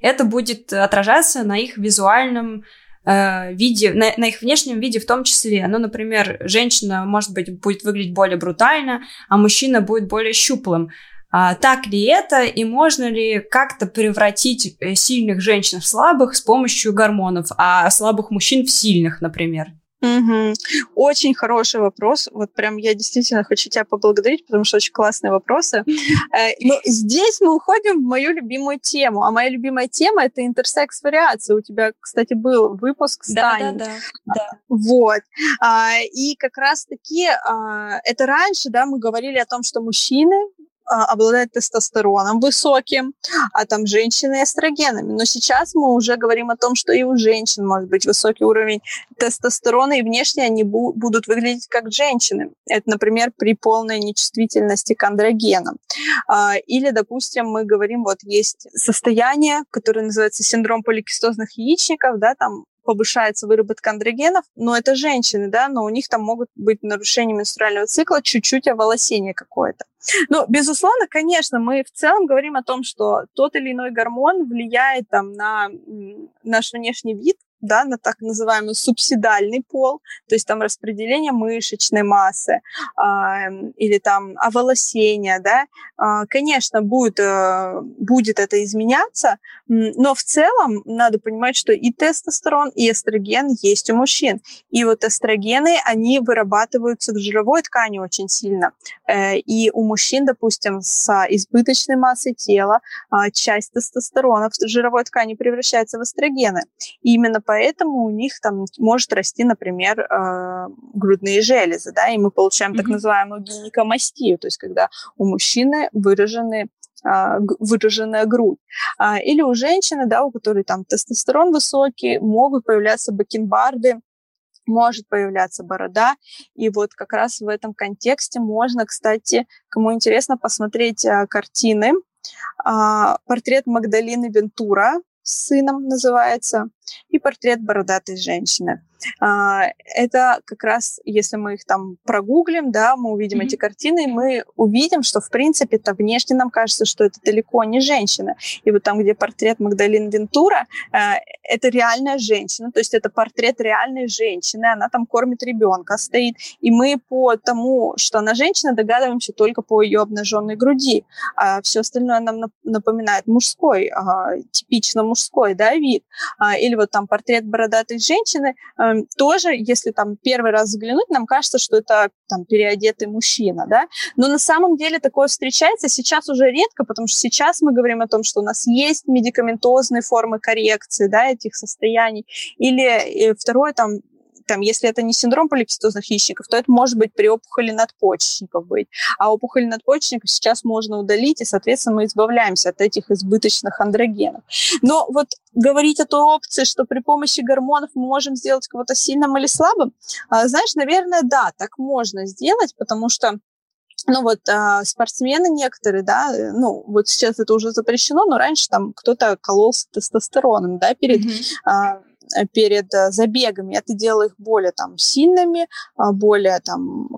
это будет отражаться на их визуальном э, виде, на, на их внешнем виде в том числе. Ну, например, женщина, может быть, будет выглядеть более брутально, а мужчина будет более щуплым. А, так ли это, и можно ли как-то превратить э, сильных женщин в слабых с помощью гормонов, а слабых мужчин в сильных, например? Угу. Очень хороший вопрос. Вот прям я действительно хочу тебя поблагодарить, потому что очень классные вопросы. Э, но здесь мы уходим в мою любимую тему. А моя любимая тема — это интерсекс-вариация. У тебя, кстати, был выпуск с да, да, да, да. Вот. А, и как раз-таки а, это раньше, да, мы говорили о том, что мужчины обладает тестостероном высоким, а там женщины эстрогенами. Но сейчас мы уже говорим о том, что и у женщин может быть высокий уровень тестостерона, и внешне они бу- будут выглядеть как женщины. Это, например, при полной нечувствительности к андрогенам. А, или, допустим, мы говорим, вот есть состояние, которое называется синдром поликистозных яичников, да, там повышается выработка андрогенов, но это женщины, да, но у них там могут быть нарушения менструального цикла, чуть-чуть оволосение какое-то. Ну, безусловно, конечно, мы в целом говорим о том, что тот или иной гормон влияет там на наш внешний вид, да, на так называемый субсидальный пол, то есть там распределение мышечной массы э, или там оволосение, да, э, конечно, будет, э, будет это изменяться, но в целом надо понимать, что и тестостерон, и эстроген есть у мужчин. И вот эстрогены, они вырабатываются в жировой ткани очень сильно. Э, и у мужчин, допустим, с избыточной массой тела э, часть тестостерона в жировой ткани превращается в эстрогены. И именно поэтому у них там может расти, например, э, грудные железы, да, и мы получаем mm-hmm. так называемую гинекомастию, то есть когда у мужчины выражены а, выраженная грудь. А, или у женщины, да, у которой там тестостерон высокий, могут появляться бакенбарды, может появляться борода. И вот как раз в этом контексте можно, кстати, кому интересно, посмотреть а, картины. Портрет Магдалины Вентура с сыном называется, и портрет бородатой женщины. А, это как раз, если мы их там прогуглим, да, мы увидим mm-hmm. эти картины, и мы увидим, что, в принципе, это внешне нам кажется, что это далеко не женщина. И вот там, где портрет Магдалин Вентура, а, это реальная женщина, то есть это портрет реальной женщины, она там кормит ребенка, стоит, и мы по тому, что она женщина, догадываемся только по ее обнаженной груди, а все остальное нам напоминает мужской, типично мужской, да, вид. Или вот там портрет бородатой женщины, Эм, тоже, если там первый раз взглянуть, нам кажется, что это там переодетый мужчина, да, но на самом деле такое встречается сейчас уже редко, потому что сейчас мы говорим о том, что у нас есть медикаментозные формы коррекции, да, этих состояний, или э, второе, там, там, если это не синдром поликистозных яичников, то это может быть при опухоли надпочечников быть. А опухоли надпочечников сейчас можно удалить, и, соответственно, мы избавляемся от этих избыточных андрогенов. Но вот говорить о той опции, что при помощи гормонов мы можем сделать кого-то сильным или слабым, а, знаешь, наверное, да, так можно сделать, потому что ну вот а, спортсмены некоторые, да, э, ну вот сейчас это уже запрещено, но раньше там кто-то кололся тестостероном, да, перед mm-hmm. Э, перед э, забегами. Это делает их более там сильными, а, более там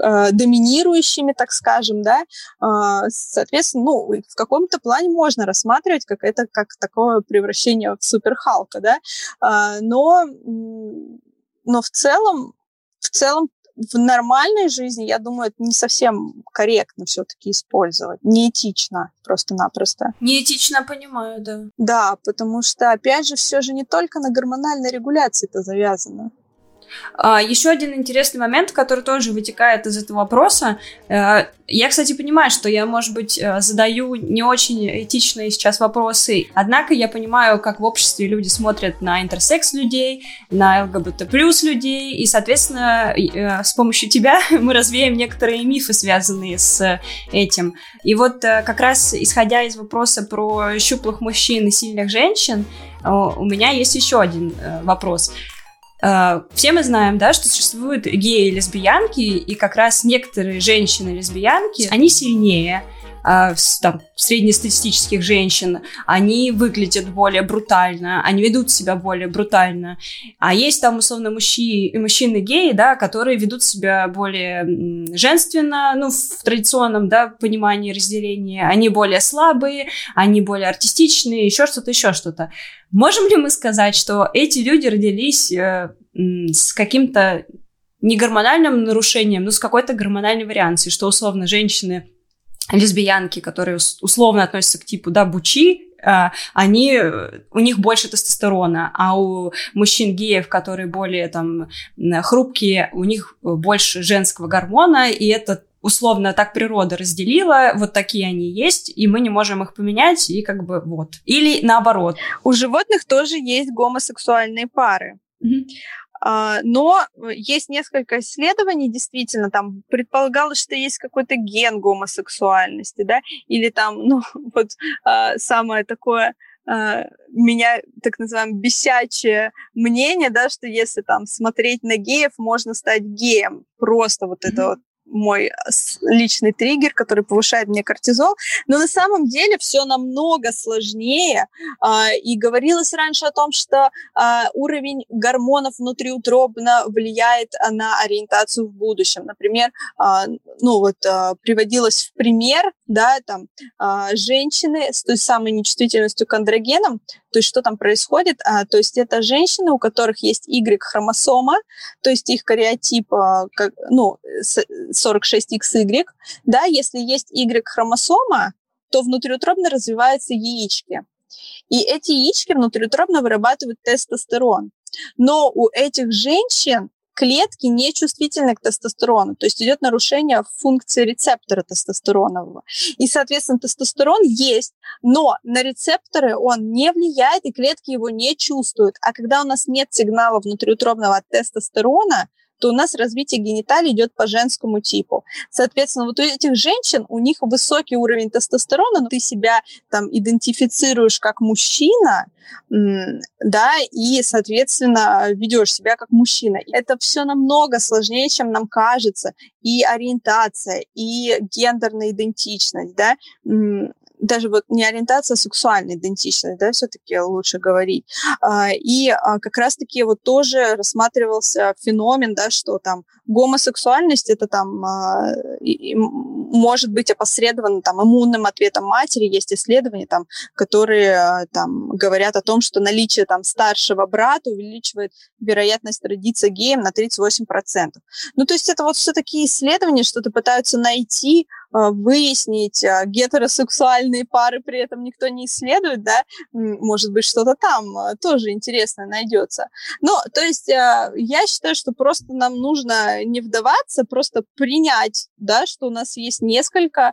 э, доминирующими, так скажем, да. А, соответственно, ну, в каком-то плане можно рассматривать как это как такое превращение в суперхалка, да. А, но, но в целом в целом в нормальной жизни, я думаю, это не совсем корректно все-таки использовать. Неэтично просто-напросто. Неэтично, понимаю, да. Да, потому что, опять же, все же не только на гормональной регуляции это завязано. А, еще один интересный момент, который тоже вытекает из этого вопроса. Э, я, кстати, понимаю, что я, может быть, э, задаю не очень этичные сейчас вопросы, однако я понимаю, как в обществе люди смотрят на интерсекс людей, на ЛГБТ плюс людей, и, соответственно, э, с помощью тебя мы развеем некоторые мифы, связанные с этим. И вот как раз исходя из вопроса про щуплых мужчин и сильных женщин, у меня есть еще один вопрос. Э, все мы знаем, да, что существуют геи и лесбиянки, и как раз некоторые женщины-лесбиянки, они сильнее там, среднестатистических женщин, они выглядят более брутально, они ведут себя более брутально. А есть там, условно, мужчины, мужчины геи, да, которые ведут себя более женственно, ну, в традиционном, да, понимании разделения. Они более слабые, они более артистичные, еще что-то, еще что-то. Можем ли мы сказать, что эти люди родились э, с каким-то не гормональным нарушением, но с какой-то гормональной вариацией, что условно женщины лесбиянки, которые условно относятся к типу, да, бучи, а, они, у них больше тестостерона, а у мужчин-геев, которые более там хрупкие, у них больше женского гормона, и это условно так природа разделила, вот такие они есть, и мы не можем их поменять, и как бы вот. Или наоборот. У животных тоже есть гомосексуальные пары. Mm-hmm. Но есть несколько исследований, действительно, там предполагалось, что есть какой-то ген гомосексуальности, да, или там, ну, вот а, самое такое а, меня, так называемое, бесячее мнение, да, что если там смотреть на геев, можно стать геем. Просто вот mm-hmm. это вот мой личный триггер, который повышает мне кортизол. Но на самом деле все намного сложнее. А, и говорилось раньше о том, что а, уровень гормонов внутриутробно влияет на ориентацию в будущем. Например, а, ну вот приводилось в пример, да, там женщины с той самой нечувствительностью к андрогенам, то есть что там происходит? А, то есть это женщины, у которых есть Y-хромосома, то есть их кариотип, а, ну, 46XY, да, если есть Y-хромосома, то внутриутробно развиваются яички. И эти яички внутриутробно вырабатывают тестостерон. Но у этих женщин клетки не чувствительны к тестостерону, то есть идет нарушение функции рецептора тестостеронового. И, соответственно, тестостерон есть, но на рецепторы он не влияет, и клетки его не чувствуют. А когда у нас нет сигнала внутриутробного тестостерона, то у нас развитие гениталий идет по женскому типу. Соответственно, вот у этих женщин, у них высокий уровень тестостерона, но ты себя там идентифицируешь как мужчина, да, и, соответственно, ведешь себя как мужчина. Это все намного сложнее, чем нам кажется. И ориентация, и гендерная идентичность, да, даже вот не ориентация, а сексуальная идентичность, да, все-таки лучше говорить. А, и а, как раз-таки вот тоже рассматривался феномен, да, что там гомосексуальность это там а, может быть опосредовано там иммунным ответом матери. Есть исследования там, которые там говорят о том, что наличие там старшего брата увеличивает вероятность родиться геем на 38%. Ну, то есть это вот все такие исследования, что-то пытаются найти выяснить а, гетеросексуальные пары, при этом никто не исследует, да, может быть, что-то там а, тоже интересное найдется. Ну, то есть я считаю, что просто нам нужно не вдаваться, просто принять, да, что у нас есть несколько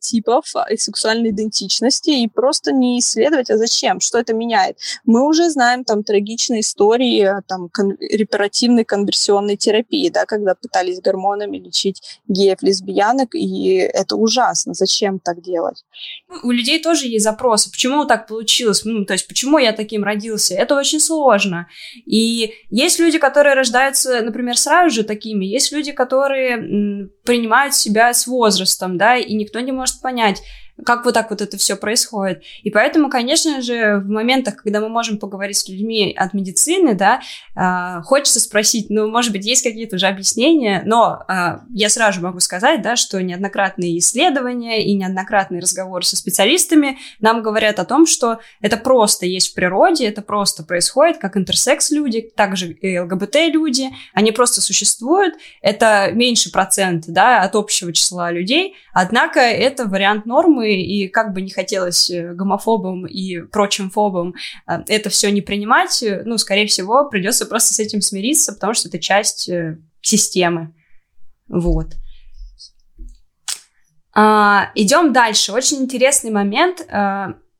типов сексуальной идентичности и просто не исследовать, а зачем, что это меняет. Мы уже знаем там трагичные истории там кон- репаративной конверсионной терапии, да, когда пытались гормонами лечить геев, лесбиянок, и это ужасно. Зачем так делать? Ну, у людей тоже есть запросы. Почему так получилось? Ну, то есть, почему я таким родился? Это очень сложно. И есть люди, которые рождаются, например, сразу же такими. Есть люди, которые принимают себя с возрастом, да, и никто не может понять, как вот так вот это все происходит. И поэтому, конечно же, в моментах, когда мы можем поговорить с людьми от медицины, да, э, хочется спросить, ну, может быть, есть какие-то уже объяснения, но э, я сразу могу сказать, да, что неоднократные исследования и неоднократные разговоры со специалистами нам говорят о том, что это просто есть в природе, это просто происходит, как интерсекс-люди, также и ЛГБТ-люди, они просто существуют, это меньше процент, да, от общего числа людей, однако это вариант нормы, и как бы не хотелось э, гомофобам и прочим фобам э, это все не принимать, э, ну, скорее всего, придется просто с этим смириться, потому что это часть системы. Вот. А, идем дальше. Очень интересный момент,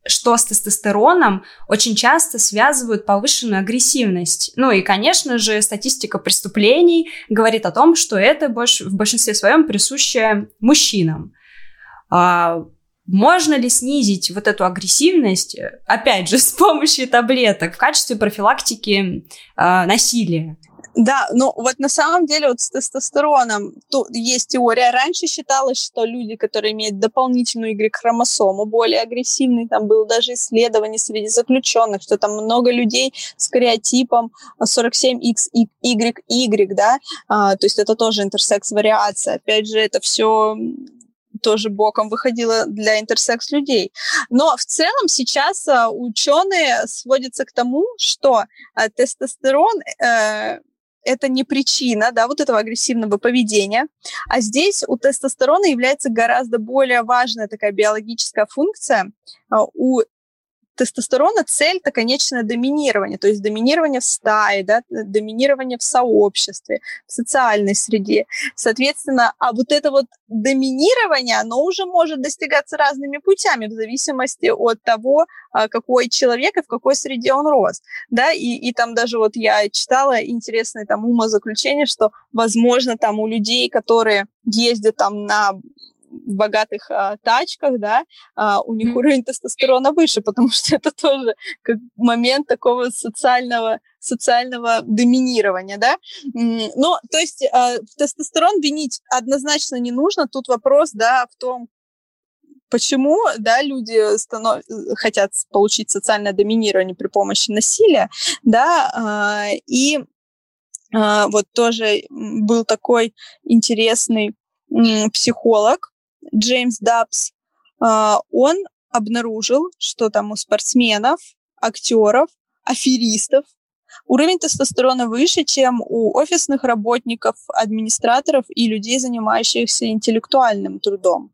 что с тестостероном очень часто связывают повышенную агрессивность. Ну и, конечно же, статистика преступлений говорит о том, что это больше, в большинстве своем присуще мужчинам. А, можно ли снизить вот эту агрессивность, опять же, с помощью таблеток в качестве профилактики э, насилия? Да, ну вот на самом деле вот с тестостероном тут есть теория. Раньше считалось, что люди, которые имеют дополнительную Y-хромосому, более агрессивные, там было даже исследование среди заключенных, что там много людей с кариотипом 47XYY, да, а, то есть это тоже интерсекс-вариация. Опять же, это все тоже боком выходила для интерсекс людей. Но в целом сейчас а, ученые сводятся к тому, что а, тестостерон э, это не причина, да, вот этого агрессивного поведения. А здесь у тестостерона является гораздо более важная такая биологическая функция. А, у тестостерона цель-то конечное доминирование, то есть доминирование в стае, да, доминирование в сообществе, в социальной среде. Соответственно, а вот это вот доминирование, оно уже может достигаться разными путями в зависимости от того, а, какой человек и в какой среде он рос. Да, и, и там даже вот я читала интересное там умозаключение, что, возможно, там у людей, которые ездят там на богатых а, тачках, да, а, у них уровень тестостерона выше, потому что это тоже как момент такого социального социального доминирования, да. Но, то есть, а, тестостерон винить однозначно не нужно. Тут вопрос, да, в том, почему, да, люди станов... хотят получить социальное доминирование при помощи насилия, да, а, и а, вот тоже был такой интересный психолог, Джеймс Дабс, а, он обнаружил, что там у спортсменов, актеров, аферистов уровень тестостерона выше, чем у офисных работников, администраторов и людей, занимающихся интеллектуальным трудом.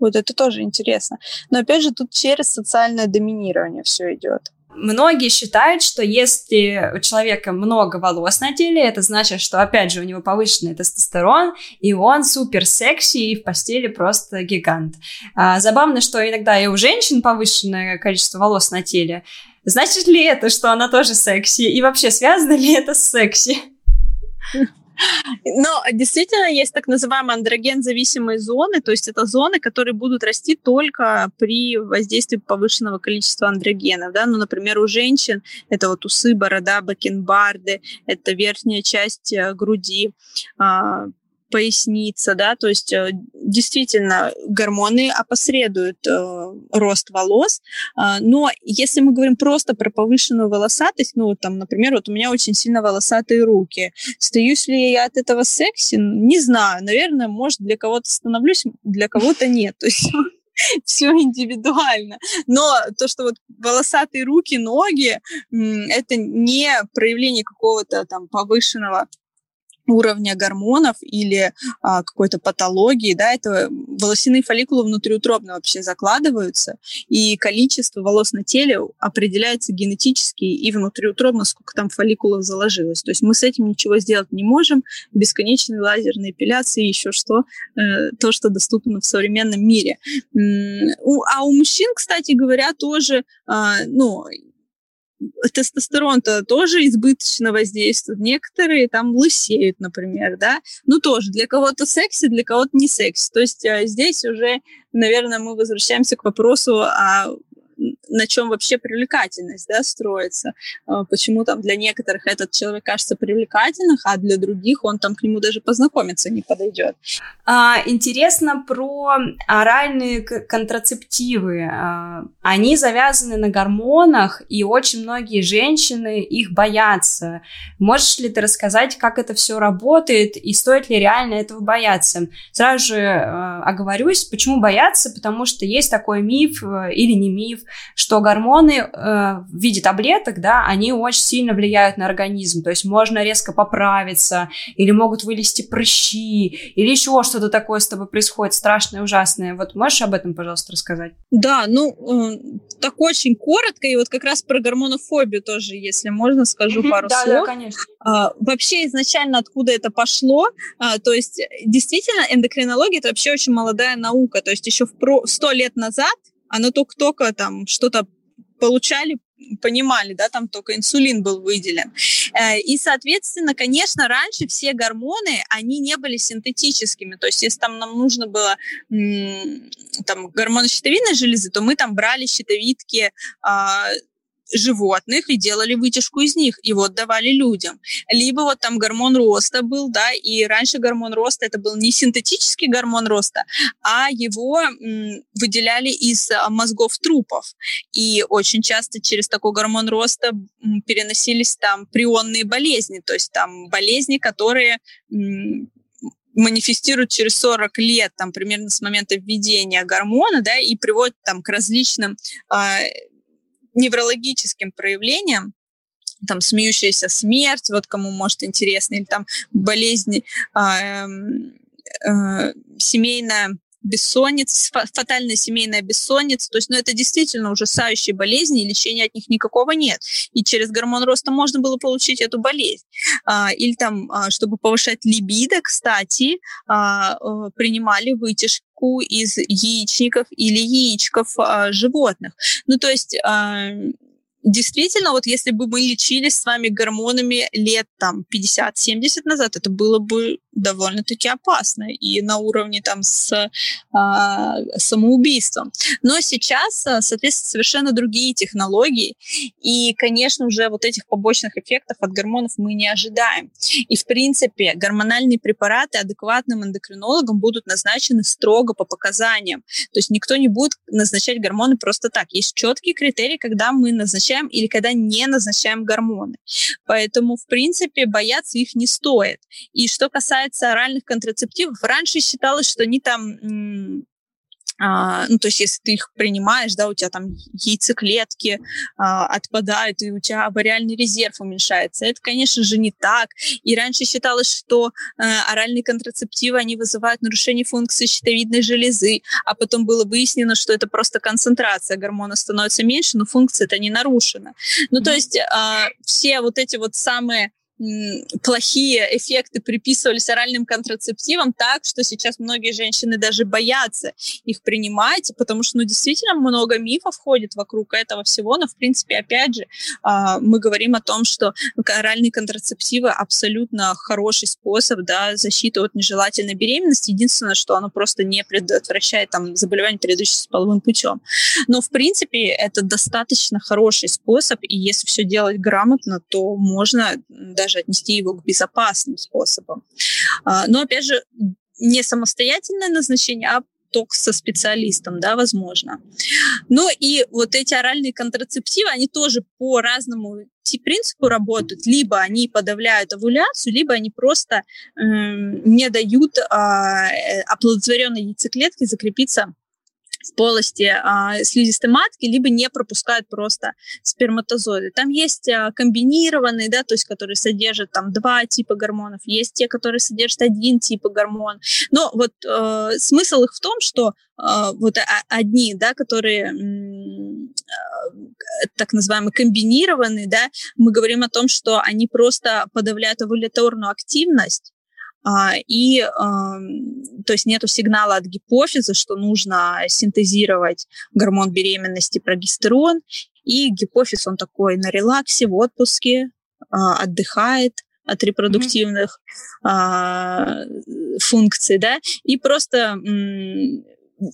Вот это тоже интересно. Но опять же, тут через социальное доминирование все идет. Многие считают, что если у человека много волос на теле, это значит, что, опять же, у него повышенный тестостерон, и он супер секси, и в постели просто гигант. А, забавно, что иногда и у женщин повышенное количество волос на теле. Значит ли это, что она тоже секси? И вообще, связано ли это с секси? Но действительно есть так называемые андроген-зависимые зоны, то есть это зоны, которые будут расти только при воздействии повышенного количества андрогенов. Да? Ну, например, у женщин это вот усы, борода, бакенбарды, это верхняя часть э, груди, а, поясница, да, то есть э, действительно гормоны опосредуют э, рост волос, э, но если мы говорим просто про повышенную волосатость, ну, там, например, вот у меня очень сильно волосатые руки, стаюсь ли я от этого секси, не знаю, наверное, может, для кого-то становлюсь, для кого-то нет, то есть все индивидуально. Но то, что вот волосатые руки, ноги, это не проявление какого-то там повышенного уровня гормонов или а, какой-то патологии, да, это волосяные фолликулы внутриутробно вообще закладываются, и количество волос на теле определяется генетически и внутриутробно, сколько там фолликулов заложилось. То есть мы с этим ничего сделать не можем, бесконечные лазерные эпиляции, еще что, э, то, что доступно в современном мире. А у мужчин, кстати говоря, тоже, а, ну, тестостерон-то тоже избыточно воздействует. Некоторые там лысеют, например, да. Ну, тоже для кого-то секси, для кого-то не секси. То есть а, здесь уже, наверное, мы возвращаемся к вопросу о на чем вообще привлекательность да, строится. А, почему там для некоторых этот человек кажется привлекательным, а для других он там к нему даже познакомиться не подойдет. А, интересно про оральные контрацептивы. А, они завязаны на гормонах, и очень многие женщины их боятся. Можешь ли ты рассказать, как это все работает, и стоит ли реально этого бояться? Сразу же оговорюсь, почему бояться, потому что есть такой миф э, или не миф, что гормоны э, в виде таблеток, да, они очень сильно влияют на организм, то есть можно резко поправиться, или могут вылезти прыщи, или еще что-то такое с тобой происходит страшное, ужасное. Вот можешь об этом, пожалуйста, рассказать? Да, ну, э, так очень коротко, и вот как раз про гормонофобию тоже, если можно, скажу пару да, слов. Да, конечно. А, вообще изначально откуда это пошло, а, то есть действительно эндокринология это вообще очень молодая наука, то есть еще в сто лет назад оно только-только там что-то получали, понимали, да, там только инсулин был выделен. Э, и, соответственно, конечно, раньше все гормоны, они не были синтетическими. То есть, если там нам нужно было там гормоны щитовидной железы, то мы там брали щитовидки а, животных и делали вытяжку из них, и вот давали людям. Либо вот там гормон роста был, да, и раньше гормон роста это был не синтетический гормон роста, а его выделяли из а, мозгов трупов. И очень часто через такой гормон роста переносились там прионные болезни, то есть там болезни, которые манифестируют через 40 лет, там, примерно с момента введения гормона, да, и приводят там к различным э, неврологическим проявлениям, там смеющаяся смерть, вот кому может интересно, или там болезни э, э, семейная бессонница, фатальная семейная бессонница. То есть, ну, это действительно ужасающие болезни, и лечения от них никакого нет. И через гормон роста можно было получить эту болезнь. А, или там, а, чтобы повышать либидо, кстати, а, э, вытяжку из яичников или яичков а, животных. Ну, то есть а, действительно, вот если бы мы лечились с вами гормонами лет там 50-70 назад, это было бы довольно-таки опасно и на уровне там с а, самоубийством. Но сейчас, а, соответственно, совершенно другие технологии, и, конечно, уже вот этих побочных эффектов от гормонов мы не ожидаем. И, в принципе, гормональные препараты адекватным эндокринологам будут назначены строго по показаниям. То есть никто не будет назначать гормоны просто так. Есть четкие критерии, когда мы назначаем или когда не назначаем гормоны. Поэтому, в принципе, бояться их не стоит. И что касается касается оральных контрацептивов, раньше считалось, что они там а, ну, то есть, если ты их принимаешь, да, у тебя там яйцеклетки а, отпадают, и у тебя авариальный резерв уменьшается. Это, конечно же, не так. И раньше считалось, что а, оральные контрацептивы, они вызывают нарушение функции щитовидной железы, а потом было выяснено, что это просто концентрация гормона становится меньше, но функция это не нарушена. Ну, то есть, а, все вот эти вот самые плохие эффекты приписывались оральным контрацептивам так, что сейчас многие женщины даже боятся их принимать, потому что, ну, действительно много мифов ходит вокруг этого всего, но, в принципе, опять же, а, мы говорим о том, что оральные контрацептивы абсолютно хороший способ, да, защиты от нежелательной беременности. Единственное, что оно просто не предотвращает там заболевания, передающиеся половым путем. Но, в принципе, это достаточно хороший способ, и если все делать грамотно, то можно даже отнести его к безопасным способам. А, но, опять же, не самостоятельное назначение, а только со специалистом, да, возможно. Ну и вот эти оральные контрацептивы, они тоже по разному принципу работают. Либо они подавляют овуляцию, либо они просто э, не дают а, э, оплодотворенной яйцеклетке закрепиться в полости а, слизистой матки, либо не пропускают просто сперматозоиды. Там есть а, комбинированные, да, то есть которые содержат там два типа гормонов, есть те, которые содержат один тип гормон. Но вот э, смысл их в том, что э, вот а, одни, да, которые э, так называемые комбинированные, да, мы говорим о том, что они просто подавляют овуляторную активность, и то есть нету сигнала от гипофиза, что нужно синтезировать гормон беременности прогестерон, и гипофиз, он такой на релаксе, в отпуске, а, отдыхает от репродуктивных mm-hmm. функций, да, и просто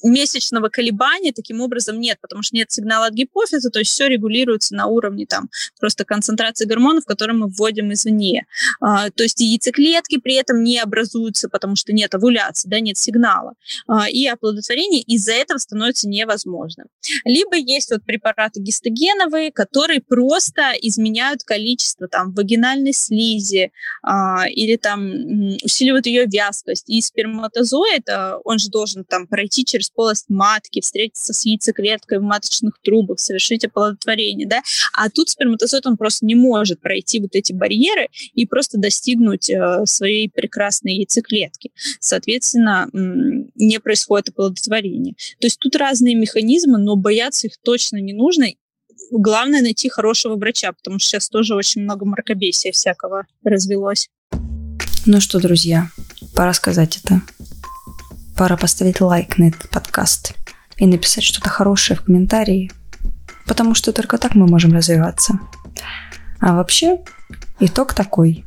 месячного колебания таким образом нет, потому что нет сигнала от гипофиза, то есть все регулируется на уровне там просто концентрации гормонов, которые мы вводим извне. А, то есть яйцеклетки при этом не образуются, потому что нет овуляции, да, нет сигнала. А, и оплодотворение из-за этого становится невозможным. Либо есть вот препараты гистогеновые, которые просто изменяют количество там вагинальной слизи а, или там усиливают ее вязкость. И сперматозоид, а, он же должен там пройти через полость матки, встретиться с яйцеклеткой в маточных трубах, совершить оплодотворение, да, а тут сперматозоид, он просто не может пройти вот эти барьеры и просто достигнуть э, своей прекрасной яйцеклетки. Соответственно, не происходит оплодотворение. То есть тут разные механизмы, но бояться их точно не нужно, главное найти хорошего врача, потому что сейчас тоже очень много мракобесия всякого развелось. Ну что, друзья, пора сказать это пора поставить лайк на этот подкаст и написать что-то хорошее в комментарии, потому что только так мы можем развиваться. А вообще, итог такой.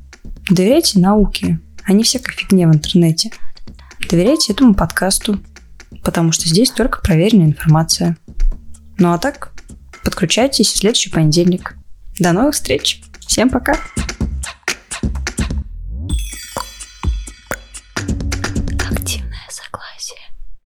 Доверяйте науке, а не всякой фигне в интернете. Доверяйте этому подкасту, потому что здесь только проверенная информация. Ну а так, подключайтесь в следующий понедельник. До новых встреч. Всем пока.